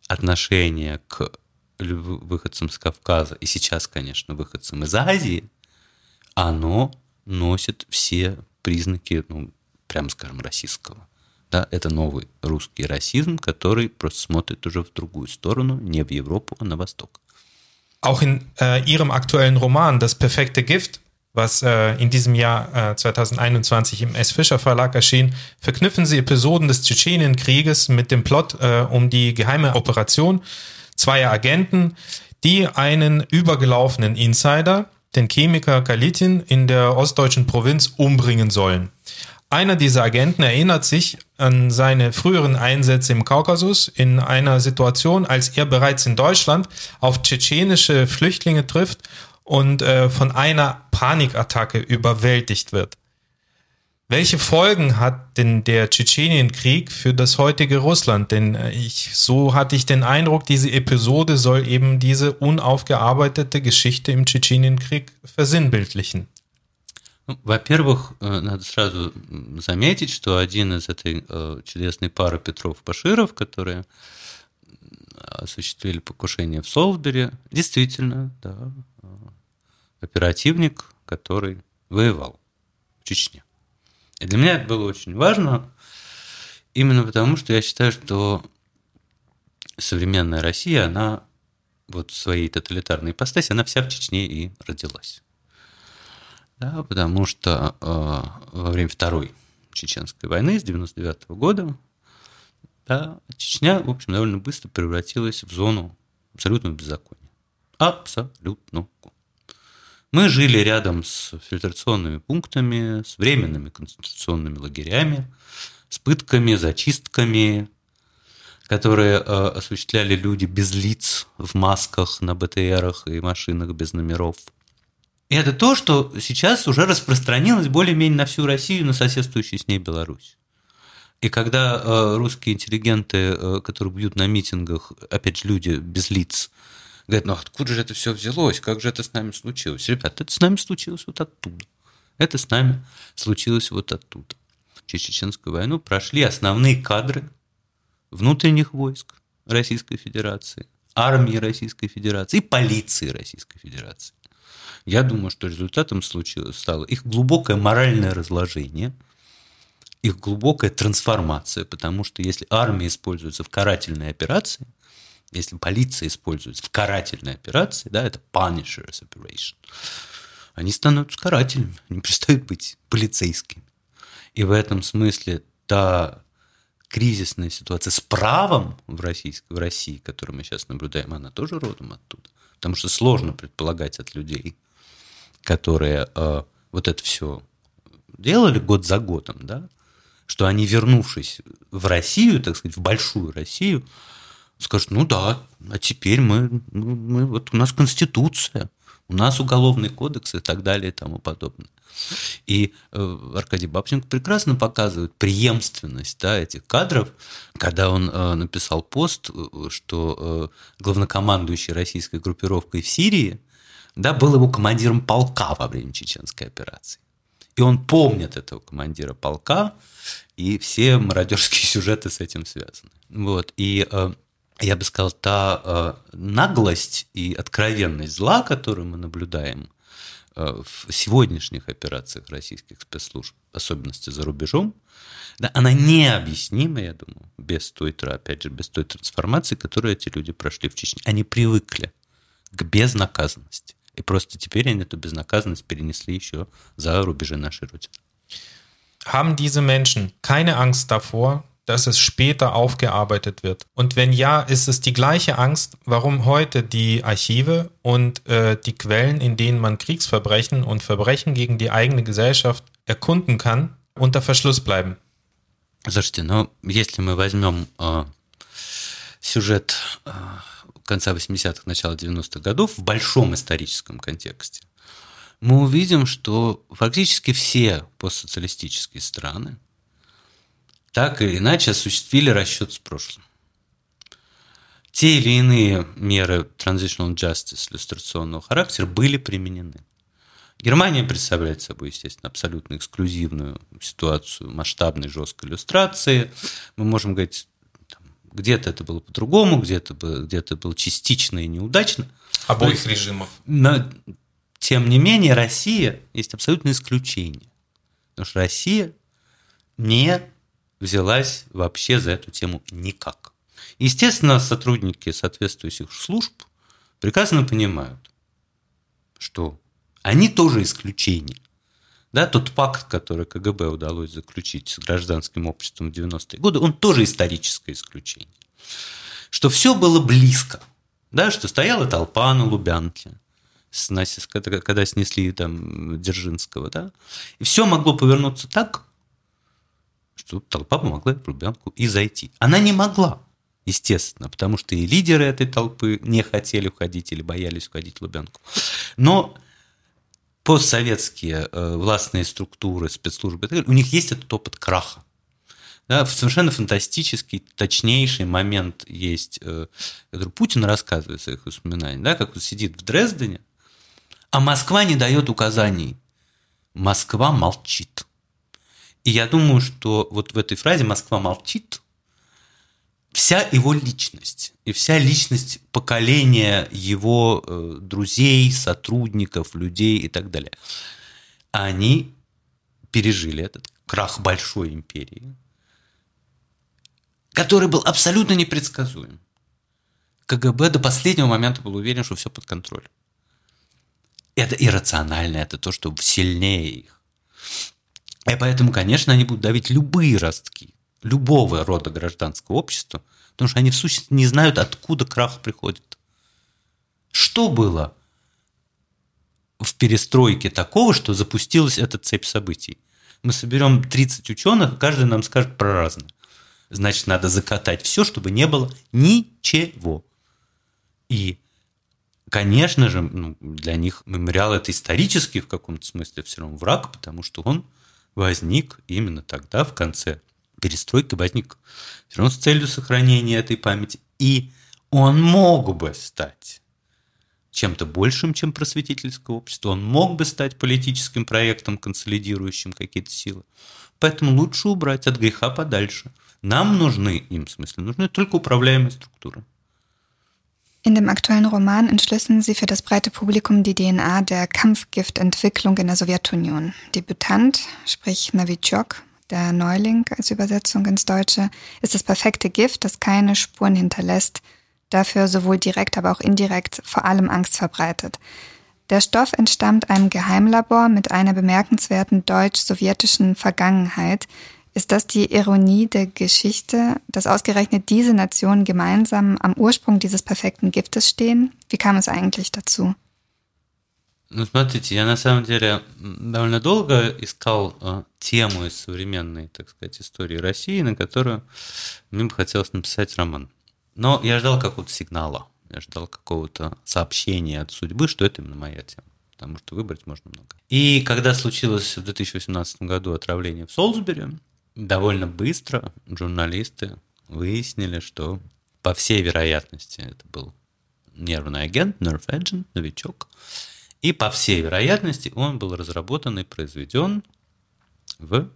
отношение к выходцам с Кавказа, и сейчас, конечно, выходцам из Азии, оно носит все признаки, ну, прямо скажем, российского. Да, это новый русский расизм, который просто смотрит уже в другую сторону, не в Европу, а на восток. Auch in äh, ihrem aktuellen Roman Das perfekte Gift, was äh, in diesem Jahr äh, 2021 im S. Fischer Verlag erschien, verknüpfen sie Episoden des Tschetschenienkrieges mit dem Plot äh, um die geheime Operation zweier Agenten, die einen übergelaufenen Insider, den Chemiker Kalitin, in der ostdeutschen Provinz umbringen sollen. Einer dieser Agenten erinnert sich an seine früheren Einsätze im Kaukasus in einer Situation, als er bereits in Deutschland auf tschetschenische Flüchtlinge trifft und äh, von einer Panikattacke überwältigt wird. Welche Folgen hat denn der Tschetschenienkrieg für das heutige Russland? Denn äh, ich, so hatte ich den Eindruck, diese Episode soll eben diese unaufgearbeitete Geschichte im Tschetschenienkrieg versinnbildlichen. Во-первых, надо сразу заметить, что один из этой чудесной пары Петров-Паширов, которые осуществили покушение в Солсбери, действительно, да, оперативник, который воевал в Чечне. И для меня это было очень важно, именно потому, что я считаю, что современная Россия, она вот в своей тоталитарной ипостаси, она вся в Чечне и родилась. Да, потому что э, во время Второй Чеченской войны с 99 -го года да, Чечня, в общем, довольно быстро превратилась в зону абсолютного беззакония. Абсолютно. Мы жили рядом с фильтрационными пунктами, с временными концентрационными лагерями, с пытками, зачистками, которые э, осуществляли люди без лиц в масках на БТРах и машинах без номеров – это то, что сейчас уже распространилось более-менее на всю Россию, на соседствующую с ней Беларусь. И когда э, русские интеллигенты, э, которые бьют на митингах, опять же, люди без лиц, говорят, ну откуда же это все взялось, как же это с нами случилось? Ребята, это с нами случилось вот оттуда. Это с нами случилось вот оттуда. Через Чеченскую войну прошли основные кадры внутренних войск Российской Федерации, армии Российской Федерации и полиции Российской Федерации. Я думаю, что результатом случилось стало их глубокое моральное разложение, их глубокая трансформация, потому что если армия используется в карательной операции, если полиция используется в карательной операции, да, это punishers operation, они становятся карателями, они перестают быть полицейскими. И в этом смысле та кризисная ситуация с правом в, российской, в России, которую мы сейчас наблюдаем, она тоже родом оттуда. Потому что сложно предполагать от людей, которые э, вот это все делали год за годом, да, что они, вернувшись в Россию, так сказать, в большую Россию, скажут, ну да, а теперь мы, мы вот у нас конституция, у нас уголовный кодекс и так далее и тому подобное. И э, Аркадий Бабченко прекрасно показывает преемственность да, этих кадров, когда он э, написал пост, э, что главнокомандующий российской группировкой в Сирии да, был его командиром полка во время чеченской операции. И он помнит этого командира полка, и все мародерские *laughs* сюжеты с этим связаны. Вот. И я бы сказал, та э, наглость и откровенность зла, которую мы наблюдаем э, в сегодняшних операциях российских спецслужб, особенности за рубежом, да, она необъяснима, я думаю, без той, опять же, без той трансформации, которую эти люди прошли в Чечне. Они привыкли к безнаказанности. И просто теперь они эту безнаказанность перенесли еще за рубежи нашей Родины. Haben diese Menschen keine Angst davor, dass es später aufgearbeitet wird? Und wenn ja, ist es die gleiche Angst, warum heute die Archive und äh, die Quellen, in denen man Kriegsverbrechen und Verbrechen gegen die eigene Gesellschaft erkunden kann, unter Verschluss bleiben? Слушайте, ну, если мы возьмем э, сюжет э, конца 80-х, начала 90-х годов в большом историческом контексте, мы увидим, что фактически все постсоциалистические страны так или иначе осуществили расчет с прошлым. Те или иные меры transitional justice иллюстрационного характера были применены. Германия представляет собой, естественно, абсолютно эксклюзивную ситуацию масштабной жесткой иллюстрации. Мы можем говорить где-то это было по-другому, где-то где это было частично и неудачно. Обоих но, режимов. Но, тем не менее, Россия есть абсолютное исключение. Потому что Россия не взялась вообще за эту тему никак. Естественно, сотрудники соответствующих служб прекрасно понимают, что они тоже исключение. Да, тот пакт, который КГБ удалось заключить с гражданским обществом в 90-е годы, он тоже историческое исключение. Что все было близко. Да, что стояла толпа на Лубянке, когда снесли там Дзержинского, да, и все могло повернуться так, что толпа помогла в Лубянку и зайти. Она не могла, естественно, потому что и лидеры этой толпы не хотели уходить или боялись уходить в Лубянку. Но постсоветские э, властные структуры, спецслужбы, у них есть этот опыт краха. Да, совершенно фантастический, точнейший момент есть, э, который Путин рассказывает в своих воспоминаниях, да, как он сидит в Дрездене, а Москва не дает указаний. Москва молчит. И я думаю, что вот в этой фразе «Москва молчит» вся его личность и вся личность поколения его э, друзей, сотрудников, людей и так далее. Они пережили этот крах большой империи, который был абсолютно непредсказуем. КГБ до последнего момента был уверен, что все под контролем. Это иррационально, это то, что сильнее их. И поэтому, конечно, они будут давить любые ростки любого рода гражданского общества, потому что они в сущности не знают, откуда крах приходит. Что было в перестройке такого, что запустилась эта цепь событий? Мы соберем 30 ученых, каждый нам скажет про разное. Значит, надо закатать все, чтобы не было ничего. И, конечно же, ну, для них мемориал это исторический в каком-то смысле все равно враг, потому что он возник именно тогда, в конце перестройки возник все равно с целью сохранения этой памяти. И он мог бы стать чем-то большим, чем просветительское общество. Он мог бы стать политическим проектом, консолидирующим какие-то силы. Поэтому лучше убрать от греха подальше. Нам нужны, им в смысле, нужны только управляемые структуры. In dem aktuellen Roman entschlüsseln sie für das breite Publikum die DNA der Kampfgiftentwicklung in der Sowjetunion. Debütant, sprich Novichok, der Neuling als Übersetzung ins Deutsche, ist das perfekte Gift, das keine Spuren hinterlässt, dafür sowohl direkt, aber auch indirekt vor allem Angst verbreitet. Der Stoff entstammt einem Geheimlabor mit einer bemerkenswerten deutsch-sowjetischen Vergangenheit. Ist das die Ironie der Geschichte, dass ausgerechnet diese Nationen gemeinsam am Ursprung dieses perfekten Giftes stehen? Wie kam es eigentlich dazu? Ну, смотрите, я на самом деле довольно долго искал э, тему из современной, так сказать, истории России, на которую мне бы хотелось написать роман. Но я ждал какого-то сигнала, я ждал какого-то сообщения от судьбы, что это именно моя тема, потому что выбрать можно много. И когда случилось в 2018 году отравление в Солсбери, довольно быстро журналисты выяснили, что по всей вероятности это был нервный агент, nerve agent, новичок, и по всей вероятности он был разработан и произведен в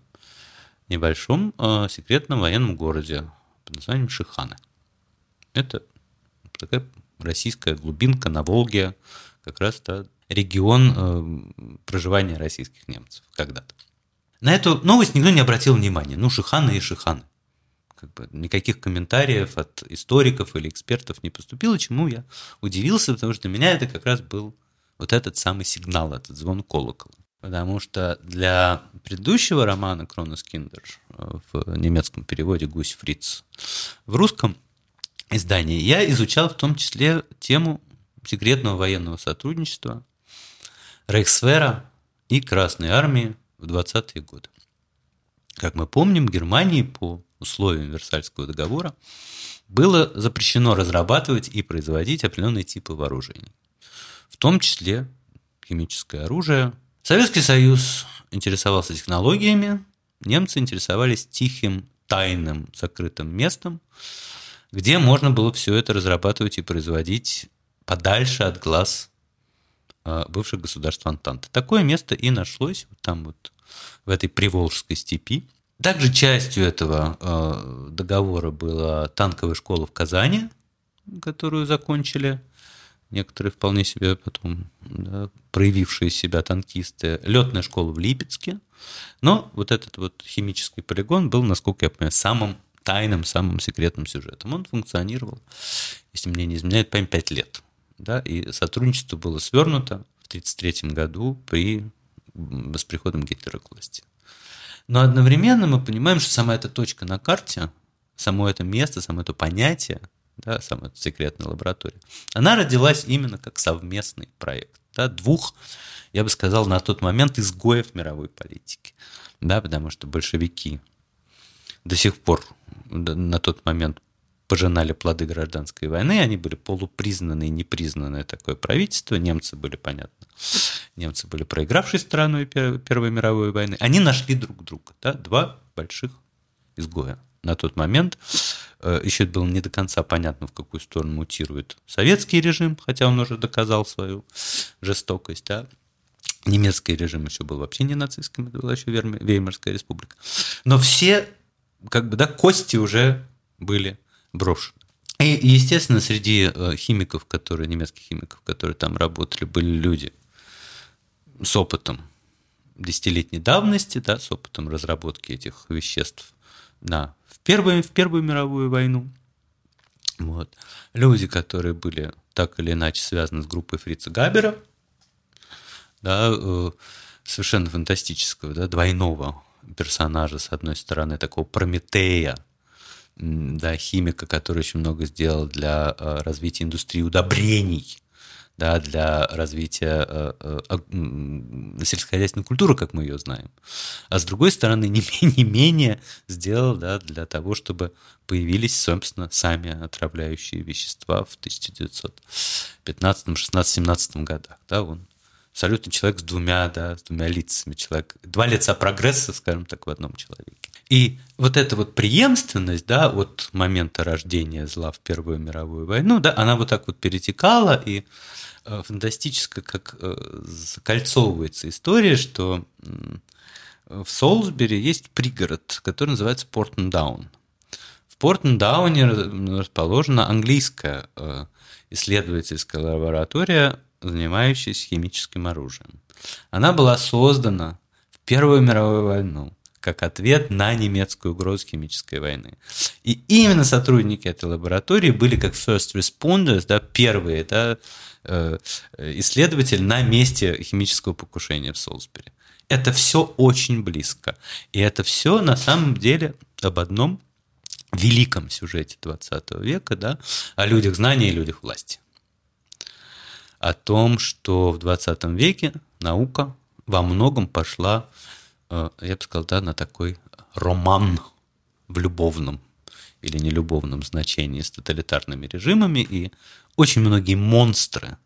небольшом э, секретном военном городе под названием Шиханы. Это такая российская глубинка на Волге, как раз -то регион э, проживания российских немцев когда-то. На эту новость никто не обратил внимания. Ну, Шиханы и Шиханы. Как бы никаких комментариев от историков или экспертов не поступило, чему я удивился, потому что для меня это как раз был вот этот самый сигнал, этот звон колокола. Потому что для предыдущего романа Кронос Киндер в немецком переводе Гусь Фриц в русском издании я изучал в том числе тему секретного военного сотрудничества Рейхсвера и Красной Армии в 20-е годы. Как мы помним, Германии по условиям Версальского договора было запрещено разрабатывать и производить определенные типы вооружений в том числе химическое оружие. Советский Союз интересовался технологиями, немцы интересовались тихим, тайным, закрытым местом, где можно было все это разрабатывать и производить подальше от глаз бывших государств Антанты. Такое место и нашлось там вот в этой Приволжской степи. Также частью этого э, договора была танковая школа в Казани, которую закончили некоторые вполне себе потом да, проявившие себя танкисты, летная школа в Липецке. Но вот этот вот химический полигон был, насколько я понимаю, самым тайным, самым секретным сюжетом. Он функционировал, если мне не изменяет, память 5 лет. Да, и сотрудничество было свернуто в 1933 году при с приходом Гитлера к власти. Но одновременно мы понимаем, что сама эта точка на карте, само это место, само это понятие, да, сама эта секретная лаборатория, она родилась именно как совместный проект да, двух, я бы сказал, на тот момент изгоев мировой политики. Да, потому что большевики до сих пор на тот момент пожинали плоды гражданской войны, они были полупризнанные и непризнанное такое правительство, немцы были, понятно, немцы были проигравшей стороной Первой мировой войны, они нашли друг друга, да, два больших изгоя. На тот момент э, еще было не до конца понятно, в какую сторону мутирует советский режим, хотя он уже доказал свою жестокость, да, немецкий режим еще был вообще не нацистским, это была еще Веймарская республика. Но все, как бы, да, кости уже были брошены. И, естественно, среди э, химиков, которые, немецких химиков, которые там работали, были люди с опытом десятилетней давности, да, с опытом разработки этих веществ на, в, первую, в Первую мировую войну. Вот. Люди, которые были так или иначе связаны с группой Фрица Габера, да, э, совершенно фантастического, да, двойного персонажа, с одной стороны, такого Прометея, да, химика, который очень много сделал для э, развития индустрии удобрений, да, для развития э, э, сельскохозяйственной культуры, как мы ее знаем. А с другой стороны, *laughs* не, не менее сделал да, для того, чтобы появились, собственно, сами отравляющие вещества в 1915, 16, 17 годах. Да, он абсолютно человек с двумя, да, с двумя лицами, человек, два лица прогресса, скажем так, в одном человеке. И вот эта вот преемственность, да, от момента рождения зла в Первую мировую войну, да, она вот так вот перетекала, и э, фантастически как э, закольцовывается история, что в Солсбери есть пригород, который называется Портендаун. В Портендауне расположена английская э, исследовательская лаборатория, занимающаяся химическим оружием. Она была создана в Первую мировую войну как ответ на немецкую угрозу химической войны. И именно сотрудники этой лаборатории были как first responders, да, первые да, э, исследователи на месте химического покушения в Солсбери. Это все очень близко. И это все на самом деле об одном великом сюжете 20 века, да, о людях знания и людях власти. О том, что в 20 веке наука во многом пошла Э, я бы сказал, да, на такой роман в любовном или нелюбовном значении с тоталитарными режимами, и очень многие монстры,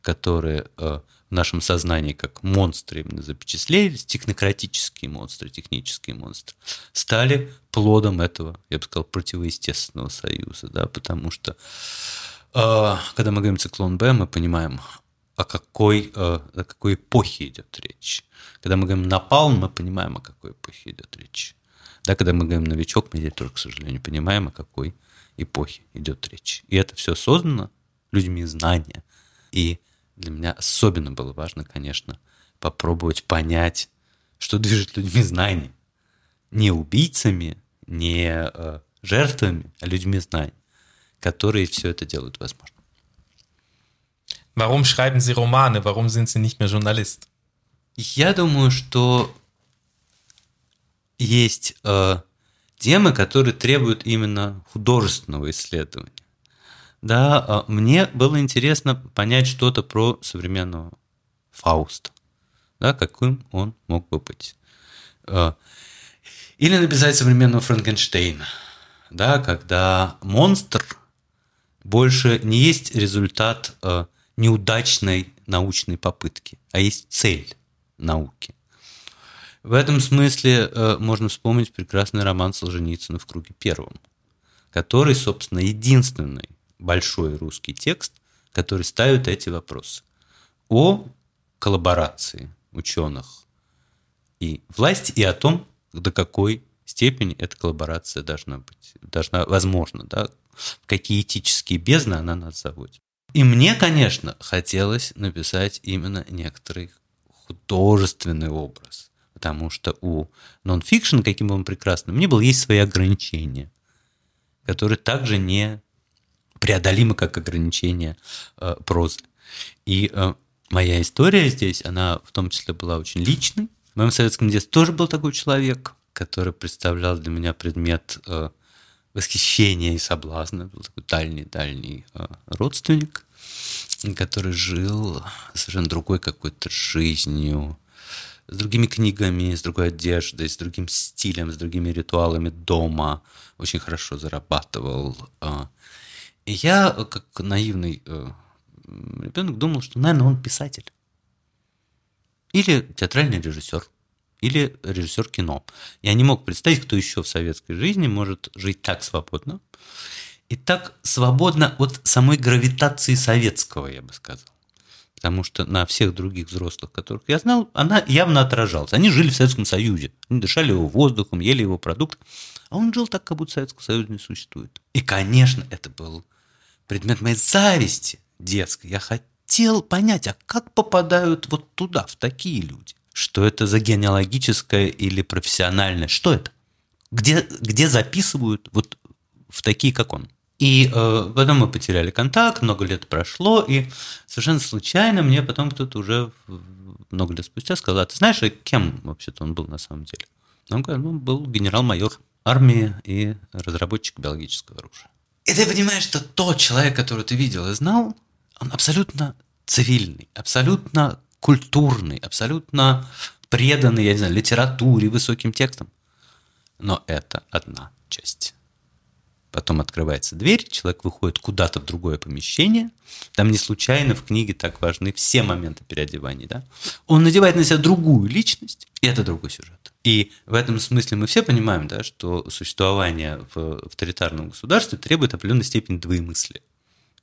которые э, в нашем сознании как монстры именно запечатлелись, технократические монстры, технические монстры, стали плодом этого, я бы сказал, противоестественного союза, да, потому что когда мы говорим циклон Б, мы понимаем, о какой, о какой эпохе идет речь. Когда мы говорим напалм, мы понимаем, о какой эпохе идет речь. Да, когда мы говорим новичок, мы тоже, к сожалению, понимаем, о какой эпохе идет речь. И это все создано людьми знания. И для меня особенно было важно, конечно, попробовать понять, что движет людьми знания. Не убийцами, не э, жертвами, а людьми знаний, которые все это делают возможно. Warum schreiben Sie Romane? Warum sind Sie nicht mehr Journalist? Я думаю, что есть э, темы, которые требуют именно художественного исследования. Да, э, мне было интересно понять что-то про современного Фауста, да, каким он мог бы быть. Э, или написать современного Франкенштейна, да, когда монстр больше не есть результат э, неудачной научной попытки, а есть цель науки. В этом смысле э, можно вспомнить прекрасный роман Солженицына «В круге первом», который, собственно, единственный большой русский текст, который ставит эти вопросы о коллаборации ученых и власти, и о том, до какой степени эта коллаборация должна быть, должна, возможно, да, какие этические бездны она нас заводит. И мне, конечно, хотелось написать именно некоторый художественный образ. Потому что у нон-фикшн, каким бы он прекрасным ни был, есть свои ограничения, которые также не преодолимо как ограничение э, прозы. И э, моя история здесь, она в том числе была очень личной. В моем советском детстве тоже был такой человек, который представлял для меня предмет э, восхищения и соблазна. Был такой дальний-дальний э, родственник, который жил совершенно другой какой-то жизнью, с другими книгами, с другой одеждой, с другим стилем, с другими ритуалами дома, очень хорошо зарабатывал. А. И я, как наивный э, ребенок, думал, что, наверное, он писатель. Или театральный режиссер. Или режиссер кино. Я не мог представить, кто еще в советской жизни может жить так свободно. И так свободно от самой гравитации советского, я бы сказал потому что на всех других взрослых, которых я знал, она явно отражалась. Они жили в Советском Союзе, они дышали его воздухом, ели его продукт, а он жил так, как будто Советского Союза не существует. И, конечно, это был предмет моей зависти детской. Я хотел понять, а как попадают вот туда, в такие люди? Что это за генеалогическое или профессиональное? Что это? Где, где записывают вот в такие, как он? И э, потом мы потеряли контакт, много лет прошло, и совершенно случайно мне потом кто-то уже много лет спустя сказал, а ты знаешь, а кем вообще-то он был на самом деле? Он говорит, ну, был генерал-майор армии и разработчик биологического оружия. И ты понимаешь, что тот человек, которого ты видел и знал, он абсолютно цивильный, абсолютно культурный, абсолютно преданный, я не знаю, литературе, высоким текстам. Но это одна часть потом открывается дверь, человек выходит куда-то в другое помещение, там не случайно в книге так важны все моменты переодевания, да? Он надевает на себя другую личность, и это другой сюжет. И в этом смысле мы все понимаем, да, что существование в авторитарном государстве требует определенной степени двоемыслия.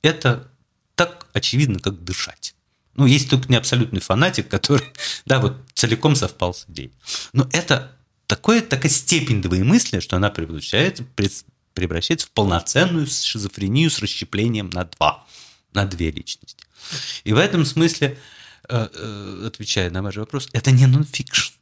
Это так очевидно, как дышать. Ну, есть только не абсолютный фанатик, который, *laughs* да, вот целиком совпал с идеей. Но это такое, такая степень двоемыслия, что она превращается, превращается в полноценную шизофрению с расщеплением на два, на две личности. И в этом смысле, э, э, отвечая на ваш вопрос, это не нонфикшн.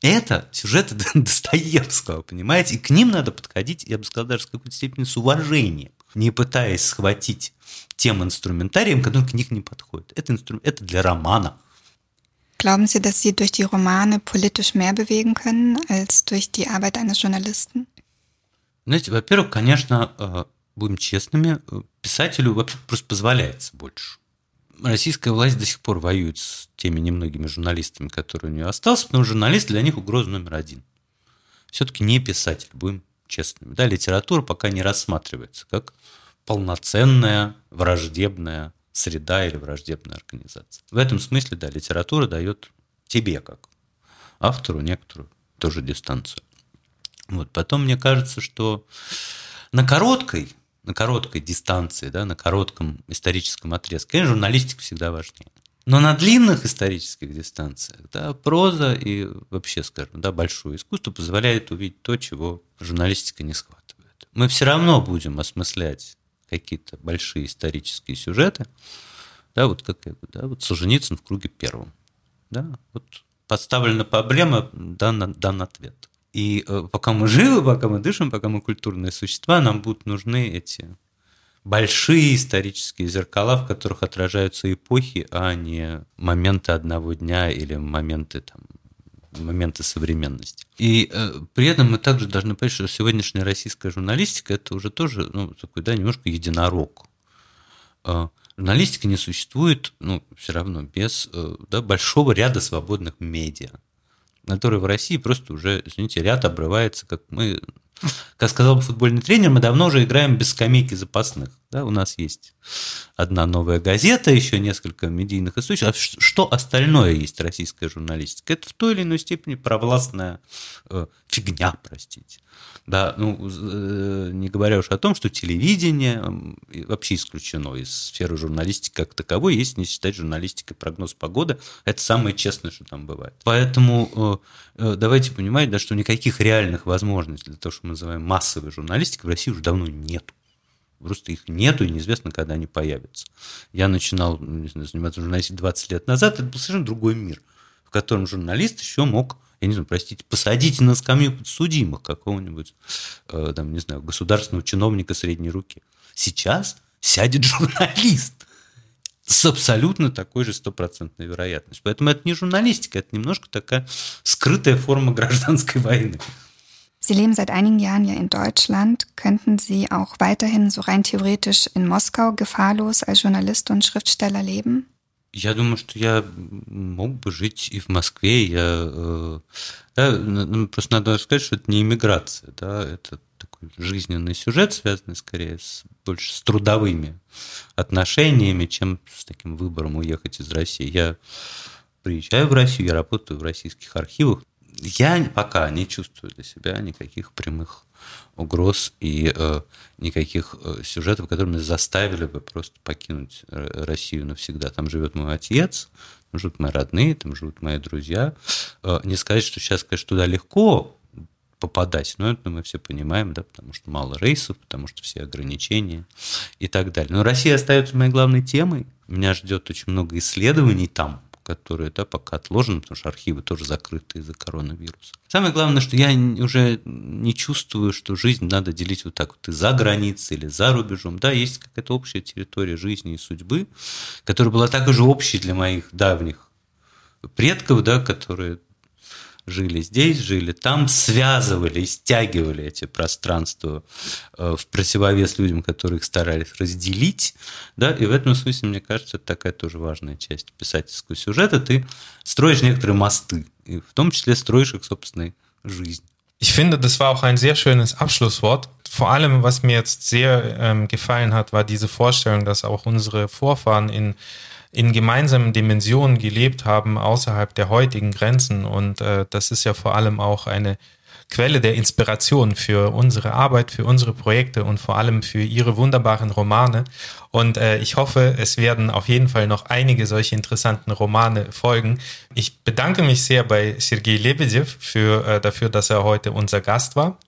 Это сюжеты *laughs* Достоевского, понимаете? И к ним надо подходить, я бы сказал, даже с какой-то степени с уважением, не пытаясь схватить тем инструментарием, который к них не подходит. Это, инстру... это для романа. Glauben Sie, dass Sie durch die Romane politisch mehr bewegen können als durch die Arbeit eines Journalisten? Знаете, во-первых, конечно, э, будем честными, э, писателю вообще просто позволяется больше. Российская власть до сих пор воюет с теми немногими журналистами, которые у нее остались, потому что журналист для них угроза номер один. Все-таки не писатель, будем честными. Да, литература пока не рассматривается как полноценная враждебная среда или враждебная организация. В этом смысле, да, литература дает тебе, как автору, некоторую тоже дистанцию. Вот. Потом мне кажется, что на короткой, на короткой дистанции, да, на коротком историческом отрезке, конечно, журналистика всегда важнее. Но на длинных исторических дистанциях да, проза и вообще, скажем, да, большое искусство позволяет увидеть то, чего журналистика не схватывает. Мы все равно будем осмыслять какие-то большие исторические сюжеты, да, вот как да, вот Солженицын в круге первом. Да, вот подставлена проблема, дан, дан ответ. И э, пока мы живы, пока мы дышим, пока мы культурные существа, нам будут нужны эти большие исторические зеркала, в которых отражаются эпохи, а не моменты одного дня или моменты там, моменты современности. И э, при этом мы также должны понять, что сегодняшняя российская журналистика это уже тоже ну, такой, да, немножко единорог. Э, журналистика не существует, ну, все равно без э, да, большого ряда свободных медиа который в России просто уже, извините, ряд обрывается, как мы, как сказал бы футбольный тренер, мы давно уже играем без скамейки запасных. Да, у нас есть одна новая газета, еще несколько медийных источников. А что остальное есть российская журналистика? Это в той или иной степени провластная э, фигня, простите. Да, ну, э, не говоря уж о том, что телевидение вообще исключено из сферы журналистики как таковой, если не считать журналистикой прогноз погоды, это самое честное, что там бывает. Поэтому э, давайте понимать, да, что никаких реальных возможностей для того, что мы называем массовой журналистикой, в России уже давно нет. Просто их нету, и неизвестно, когда они появятся. Я начинал не знаю, заниматься журналистикой 20 лет назад, это был совершенно другой мир, в котором журналист еще мог, я не знаю, простите, посадить на скамью подсудимых какого-нибудь, э, там, не знаю, государственного чиновника средней руки. Сейчас сядет *laughs* журналист с абсолютно такой же стопроцентной вероятностью. Поэтому это не журналистика, это немножко такая скрытая форма гражданской войны. Sie leben seit einigen Jahren ja in Deutschland. Könnten Sie auch weiterhin so rein theoretisch in Moskau gefahrlos als Journalist und Schriftsteller leben? Я думаю, что я мог бы жить и в Москве. Я, э, да, просто надо сказать, что это не иммиграция, да, это такой жизненный сюжет, связанный скорее с, больше с трудовыми отношениями, чем с таким выбором уехать из России. Я приезжаю в Россию, я работаю в российских архивах. Я пока не чувствую для себя никаких прямых угроз и э, никаких э, сюжетов, которые меня заставили бы просто покинуть э, Россию навсегда. Там живет мой отец, там живут мои родные, там живут мои друзья. Э, не сказать, что сейчас, конечно, туда легко попадать, но это мы все понимаем, да, потому что мало рейсов, потому что все ограничения и так далее. Но Россия остается моей главной темой. Меня ждет очень много исследований там, которые да, пока отложены, потому что архивы тоже закрыты из-за коронавируса. Самое главное, что я уже не чувствую, что жизнь надо делить вот так вот и за границей или за рубежом. Да, есть какая-то общая территория жизни и судьбы, которая была также общей для моих давних предков, да, которые жили здесь, жили там, связывали, стягивали эти пространства э, в противовес людям, которые старались разделить. Да? И в этом смысле, мне кажется, это такая тоже важная часть писательского сюжета. Ты строишь некоторые мосты, и в том числе строишь их собственной жизнь. Ich finde, das war auch ein sehr schönes Abschlusswort. Vor allem, was mir jetzt sehr ähm, gefallen hat, war diese Vorstellung, dass auch unsere Vorfahren in in gemeinsamen Dimensionen gelebt haben außerhalb der heutigen Grenzen. Und äh, das ist ja vor allem auch eine Quelle der Inspiration für unsere Arbeit, für unsere Projekte und vor allem für Ihre wunderbaren Romane. Und äh, ich hoffe, es werden auf jeden Fall noch einige solche interessanten Romane folgen. Ich bedanke mich sehr bei Sergei Lebedev für, äh, dafür, dass er heute unser Gast war.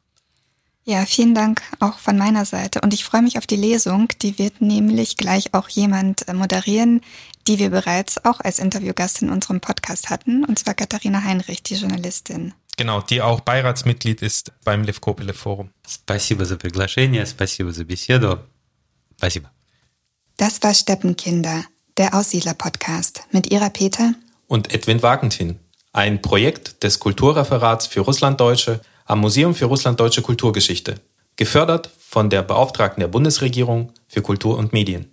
Ja, vielen Dank auch von meiner Seite. Und ich freue mich auf die Lesung. Die wird nämlich gleich auch jemand äh, moderieren, die wir bereits auch als Interviewgast in unserem Podcast hatten, und zwar Katharina Heinrich, die Journalistin. Genau, die auch Beiratsmitglied ist beim Levkopile Forum. Спасибо за приглашение, спасибо за беседу. Спасибо. Das war Steppenkinder, der Aussiedler-Podcast mit Ira Peter und Edwin Wagentin, ein Projekt des Kulturreferats für Russlanddeutsche am Museum für Russlanddeutsche Kulturgeschichte, gefördert von der Beauftragten der Bundesregierung für Kultur und Medien.